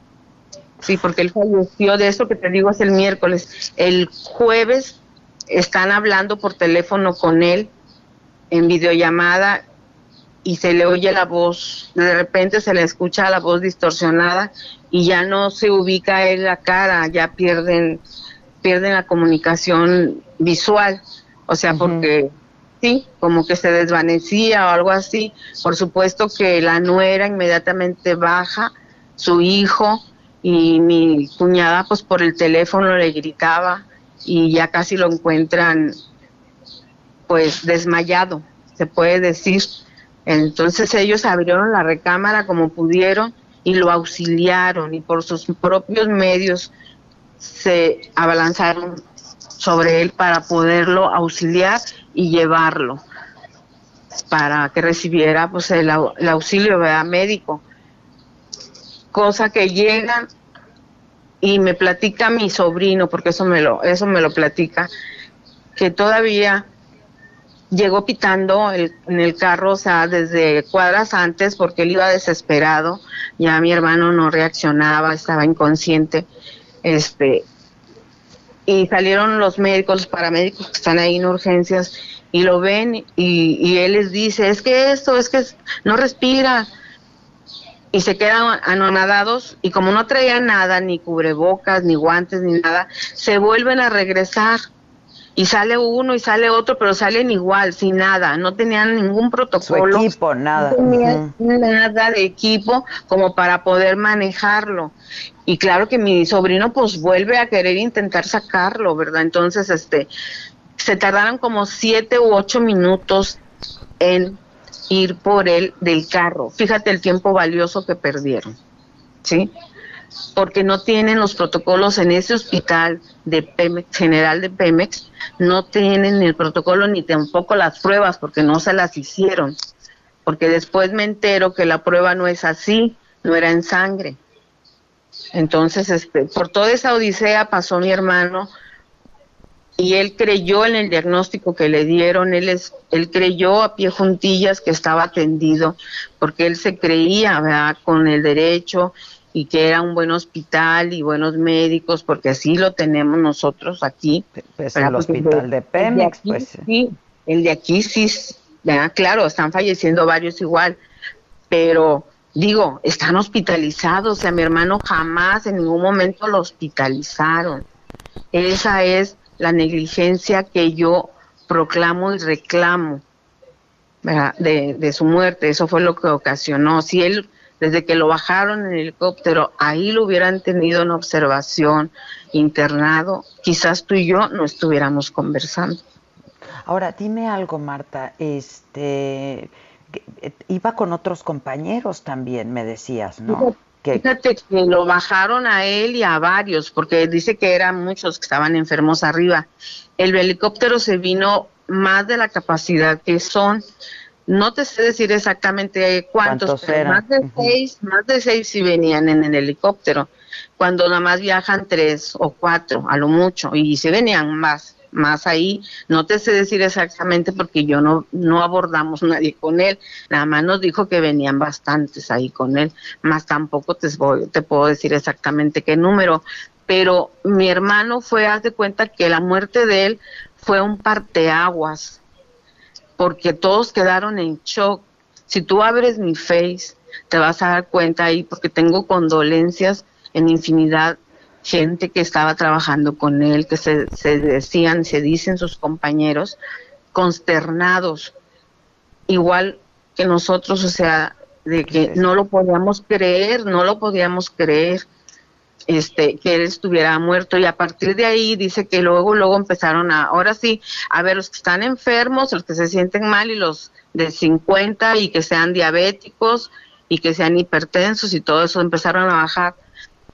Sí, porque él falleció de eso que te digo es el miércoles. El jueves están hablando por teléfono con él en videollamada y se le oye la voz, de repente se le escucha la voz distorsionada y ya no se ubica en la cara, ya pierden pierden la comunicación visual, o sea, porque sí, como que se desvanecía o algo así. Por supuesto que la nuera inmediatamente baja, su hijo y mi cuñada pues por el teléfono le gritaba y ya casi lo encuentran pues desmayado, se puede decir. Entonces ellos abrieron la recámara como pudieron y lo auxiliaron y por sus propios medios se abalanzaron sobre él para poderlo auxiliar y llevarlo para que recibiera pues el, auxilio médico. Cosa que llega y me platica mi sobrino porque eso me lo eso me lo platica que todavía llegó pitando en el carro, o sea, desde cuadras antes, porque él iba desesperado, ya mi hermano no reaccionaba, estaba inconsciente, este, y salieron los médicos, los paramédicos que están ahí en urgencias y lo ven y, él les dice, es que esto, es que no respira. Y se quedan anonadados y como no traían nada, ni cubrebocas, ni guantes, ni nada, se vuelven a regresar y sale uno y sale otro, pero salen igual, sin nada, no tenían ningún protocolo. Su equipo, nada. No tenían nada de equipo como para poder manejarlo. Y claro que mi sobrino pues vuelve a querer intentar sacarlo, ¿verdad? Entonces, este, se tardaron como siete u ocho minutos en ir por él del carro. Fíjate el tiempo valioso que perdieron, ¿sí? Porque no tienen los protocolos en ese hospital de Pemex, general de Pemex, no tienen el protocolo ni tampoco las pruebas porque no se las hicieron. Porque después me entero que la prueba no es así, no era en sangre. Entonces, este, por toda esa odisea pasó mi hermano y él creyó en el diagnóstico que le dieron, él, es, él creyó a pie juntillas que estaba atendido, porque él se creía con el derecho y que era un buen hospital y buenos médicos, porque así lo tenemos nosotros aquí. Pues el hospital de Pemex, el de aquí, pues. Sí, el de aquí sí, claro, están falleciendo varios igual, pero digo, están hospitalizados, o sea, mi hermano jamás en ningún momento lo hospitalizaron. Esa es la negligencia que yo proclamo y reclamo de, de su muerte. Eso fue lo que ocasionó. Si él, desde que lo bajaron en el helicóptero, ahí lo hubieran tenido en observación, internado, quizás tú y yo no estuviéramos conversando. Ahora, dime algo, Marta. Este, eh, iba con otros compañeros también, me decías, ¿no? Que, Fíjate que lo bajaron a él y a varios, porque dice que eran muchos que estaban enfermos arriba. El helicóptero se vino más de la capacidad que son. No te sé decir exactamente cuántos, ¿Cuántos pero eran? más de seis, más de seis sí venían en el helicóptero, cuando nada más viajan tres o cuatro, a lo mucho, y se venían más, más ahí. No te sé decir exactamente porque yo no, no abordamos [laughs] nadie con él, nada más nos dijo que venían bastantes ahí con él, más tampoco te, voy- te puedo decir exactamente qué número, pero mi hermano fue, haz de cuenta que la muerte de él fue un parteaguas, porque todos quedaron en shock. Si tú abres mi face, te vas a dar cuenta ahí, porque tengo condolencias en infinidad, gente que estaba trabajando con él, que se, se decían, se dicen sus compañeros, consternados, igual que nosotros, o sea, de que no lo podíamos creer, no lo podíamos creer este que él estuviera muerto y a partir de ahí dice que luego luego empezaron a ahora sí a ver los que están enfermos los que se sienten mal y los de 50 y que sean diabéticos y que sean hipertensos y todo eso empezaron a bajar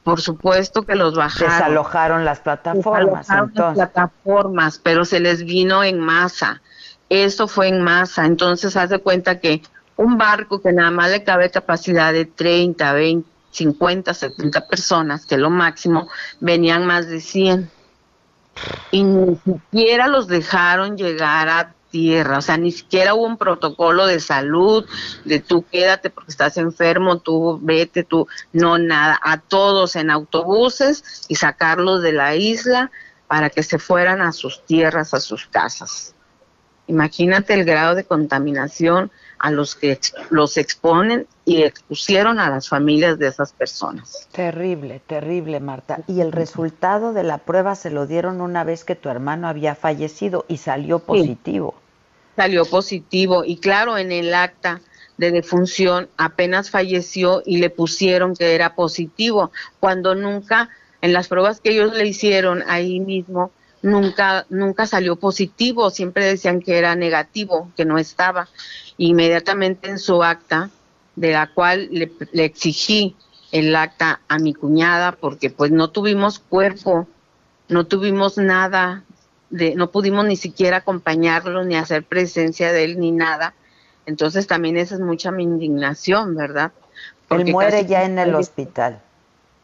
por supuesto que los bajaron desalojaron las plataformas, Desalojaron las entonces. plataformas, pero se les vino en masa. Eso fue en masa. Entonces, haz de cuenta que un barco que nada más le cabe capacidad de 30, 20, 50, 70 personas, que es lo máximo, venían más de 100. Y ni siquiera los dejaron llegar a tierra, o sea, ni siquiera hubo un protocolo de salud, de tú quédate porque estás enfermo, tú vete, tú, no, nada, a todos en autobuses y sacarlos de la isla para que se fueran a sus tierras, a sus casas. Imagínate el grado de contaminación a los que ex- los exponen y expusieron a las familias de esas personas. Terrible, terrible, Marta. Y el resultado de la prueba se lo dieron una vez que tu hermano había fallecido y salió positivo. Salió positivo y claro, en el acta de defunción apenas falleció y le pusieron que era positivo, cuando nunca, en las pruebas que ellos le hicieron ahí mismo, nunca, nunca salió positivo, siempre decían que era negativo, que no estaba. Inmediatamente en su acta, de la cual le, le exigí el acta a mi cuñada, porque pues no tuvimos cuerpo, no tuvimos nada, de, no pudimos ni siquiera acompañarlo, ni hacer presencia de él, ni nada. Entonces también esa es mucha mi indignación, ¿verdad? Él Porque muere casi ya en el hospital.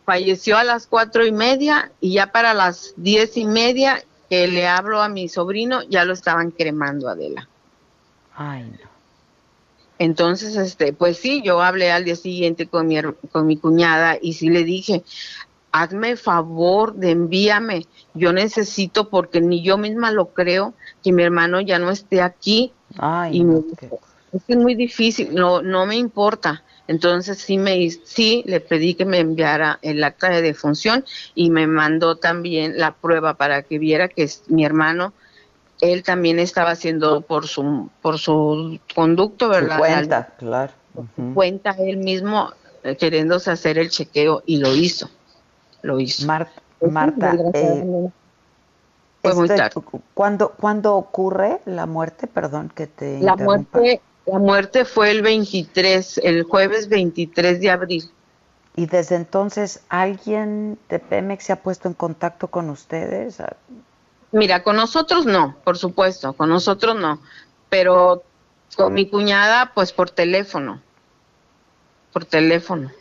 falleció a las cuatro y media y ya para las diez y media que le hablo a mi sobrino ya lo estaban cremando Adela. Ay, no. Entonces, este, pues sí, yo hablé al día siguiente con mi, con mi cuñada y sí le dije, hazme favor de envíame, yo necesito porque ni yo misma lo creo que mi hermano ya no esté aquí. Ay, y no, me es muy difícil, no, no me importa. Entonces sí me sí le pedí que me enviara el acta de defunción y me mandó también la prueba para que viera que es- mi hermano él también estaba haciendo por su por su conducto, ¿verdad? Su cuenta, claro. Cuenta él mismo eh, queriéndose hacer el chequeo y lo hizo. Lo hizo. Marta, Marta eh, fue muy tarde. ¿cuándo, ¿Cuándo ocurre la muerte? Perdón que te La muerte la muerte fue el 23, el jueves 23 de abril. ¿Y desde entonces alguien de Pemex se ha puesto en contacto con ustedes? Mira, con nosotros no, por supuesto, con nosotros no, pero con mi cuñada pues por teléfono, por teléfono,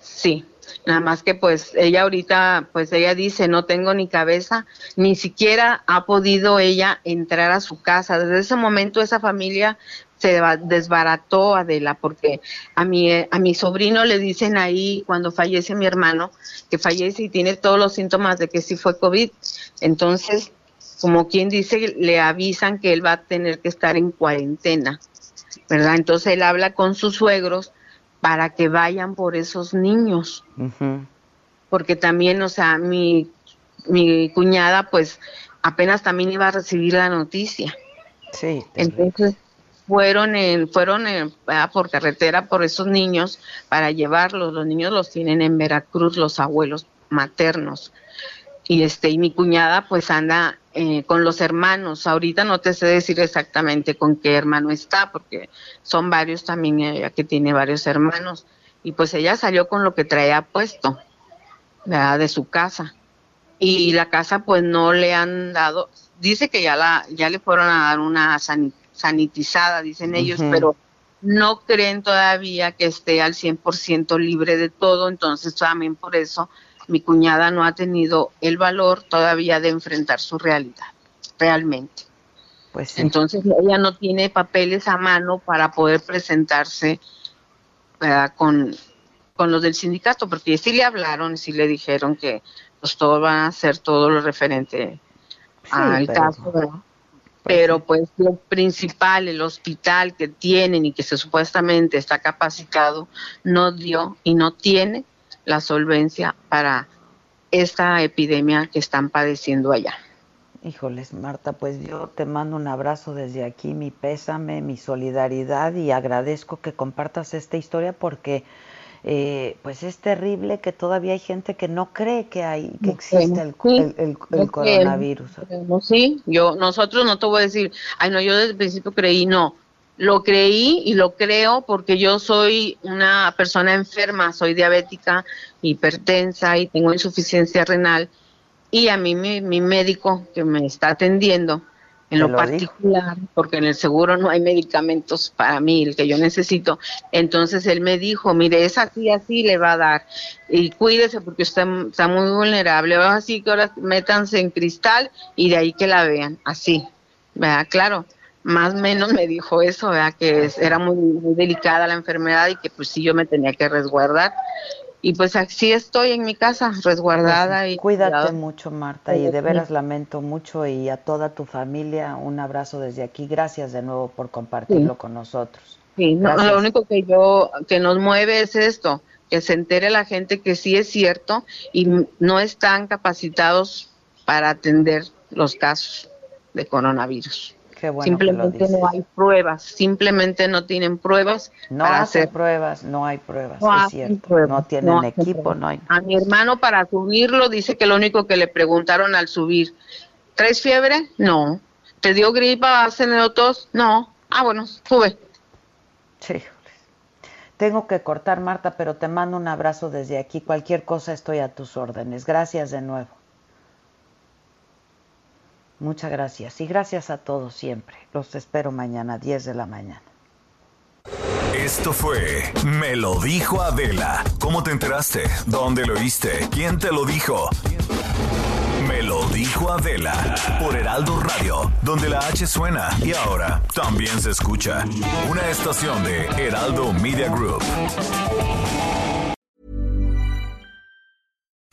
sí. Nada más que pues ella ahorita, pues ella dice, no tengo ni cabeza, ni siquiera ha podido ella entrar a su casa. Desde ese momento esa familia se desbarató Adela porque a mi a mi sobrino le dicen ahí cuando fallece mi hermano que fallece y tiene todos los síntomas de que sí fue COVID entonces como quien dice le avisan que él va a tener que estar en cuarentena verdad entonces él habla con sus suegros para que vayan por esos niños porque también o sea mi mi cuñada pues apenas también iba a recibir la noticia sí entonces fueron en, fueron por carretera por esos niños para llevarlos. Los niños los tienen en Veracruz, los abuelos maternos. Y este, y mi cuñada pues anda eh, con los hermanos. Ahorita no te sé decir exactamente con qué hermano está, porque son varios también, ella que tiene varios hermanos. Y pues ella salió con lo que traía puesto, ¿verdad? De su casa. Y la casa pues no le han dado, dice que ya la, ya le fueron a dar una sanitizada, dicen ellos, pero no creen todavía que esté al 100% libre de todo, entonces también por eso mi cuñada no ha tenido el valor todavía de enfrentar su realidad, realmente. Pues Entonces ella no tiene papeles a mano para poder presentarse con, con los del sindicato, porque sí le hablaron, sí le dijeron que pues todo van a hacer todo lo referente al caso, ¿verdad? pero pues lo principal, el hospital que tienen y que se supuestamente está capacitado, no dio y no tiene la solvencia para esta epidemia que están padeciendo allá. Híjoles, Marta, pues yo te mando un abrazo desde aquí, mi pésame, mi solidaridad y agradezco que compartas esta historia porque eh, pues es terrible que todavía hay gente que no cree que hay que existe el, coronavirus. sí, yo nosotros no te voy a decir, ay no, yo desde el principio creí, no, lo creí y lo creo porque yo soy una persona enferma, soy diabética, hipertensa y tengo insuficiencia renal y a mí mi médico que me está atendiendo en lo, particular, porque en el seguro no hay medicamentos para mí, el que yo necesito. Entonces él me dijo, mire, es así, así le va a dar. Y cuídese porque usted está muy vulnerable. Así que ahora métanse en cristal y de ahí que la vean, así. ¿Verdad? Claro, más o menos me dijo eso, ¿verdad? Que era muy, muy delicada la enfermedad y que pues sí yo me tenía que resguardar y pues así estoy en mi casa, resguardada. Pues, y cuídate mucho, Marta, y de veras lamento mucho y a toda tu familia un abrazo desde aquí. Gracias de nuevo por compartirlo con nosotros. Sí, lo único que yo, que nos mueve es esto, que se entere la gente que sí es cierto y no están capacitados para atender los casos de coronavirus simplemente no hay pruebas, simplemente no tienen pruebas. No para hacer pruebas, no hay pruebas, es cierto. no tienen equipo, no hay. A mi hermano para subirlo dice que lo único que le preguntaron al subir, ¿traes fiebre? No. ¿Te dio gripa, has tenido tos? No. Ah, bueno, sube. Sí. Tengo que cortar, Marta, pero te mando un abrazo desde aquí. Cualquier cosa estoy a tus órdenes. Gracias de nuevo. Muchas gracias y gracias a todos siempre. Los espero mañana a 10 de la mañana. Esto fue Me lo dijo Adela. ¿Cómo te enteraste? ¿Dónde lo oíste? ¿Quién te lo dijo? Me lo dijo Adela por Heraldo Radio, donde la H suena y ahora también se escucha. Una estación de Heraldo Media Group.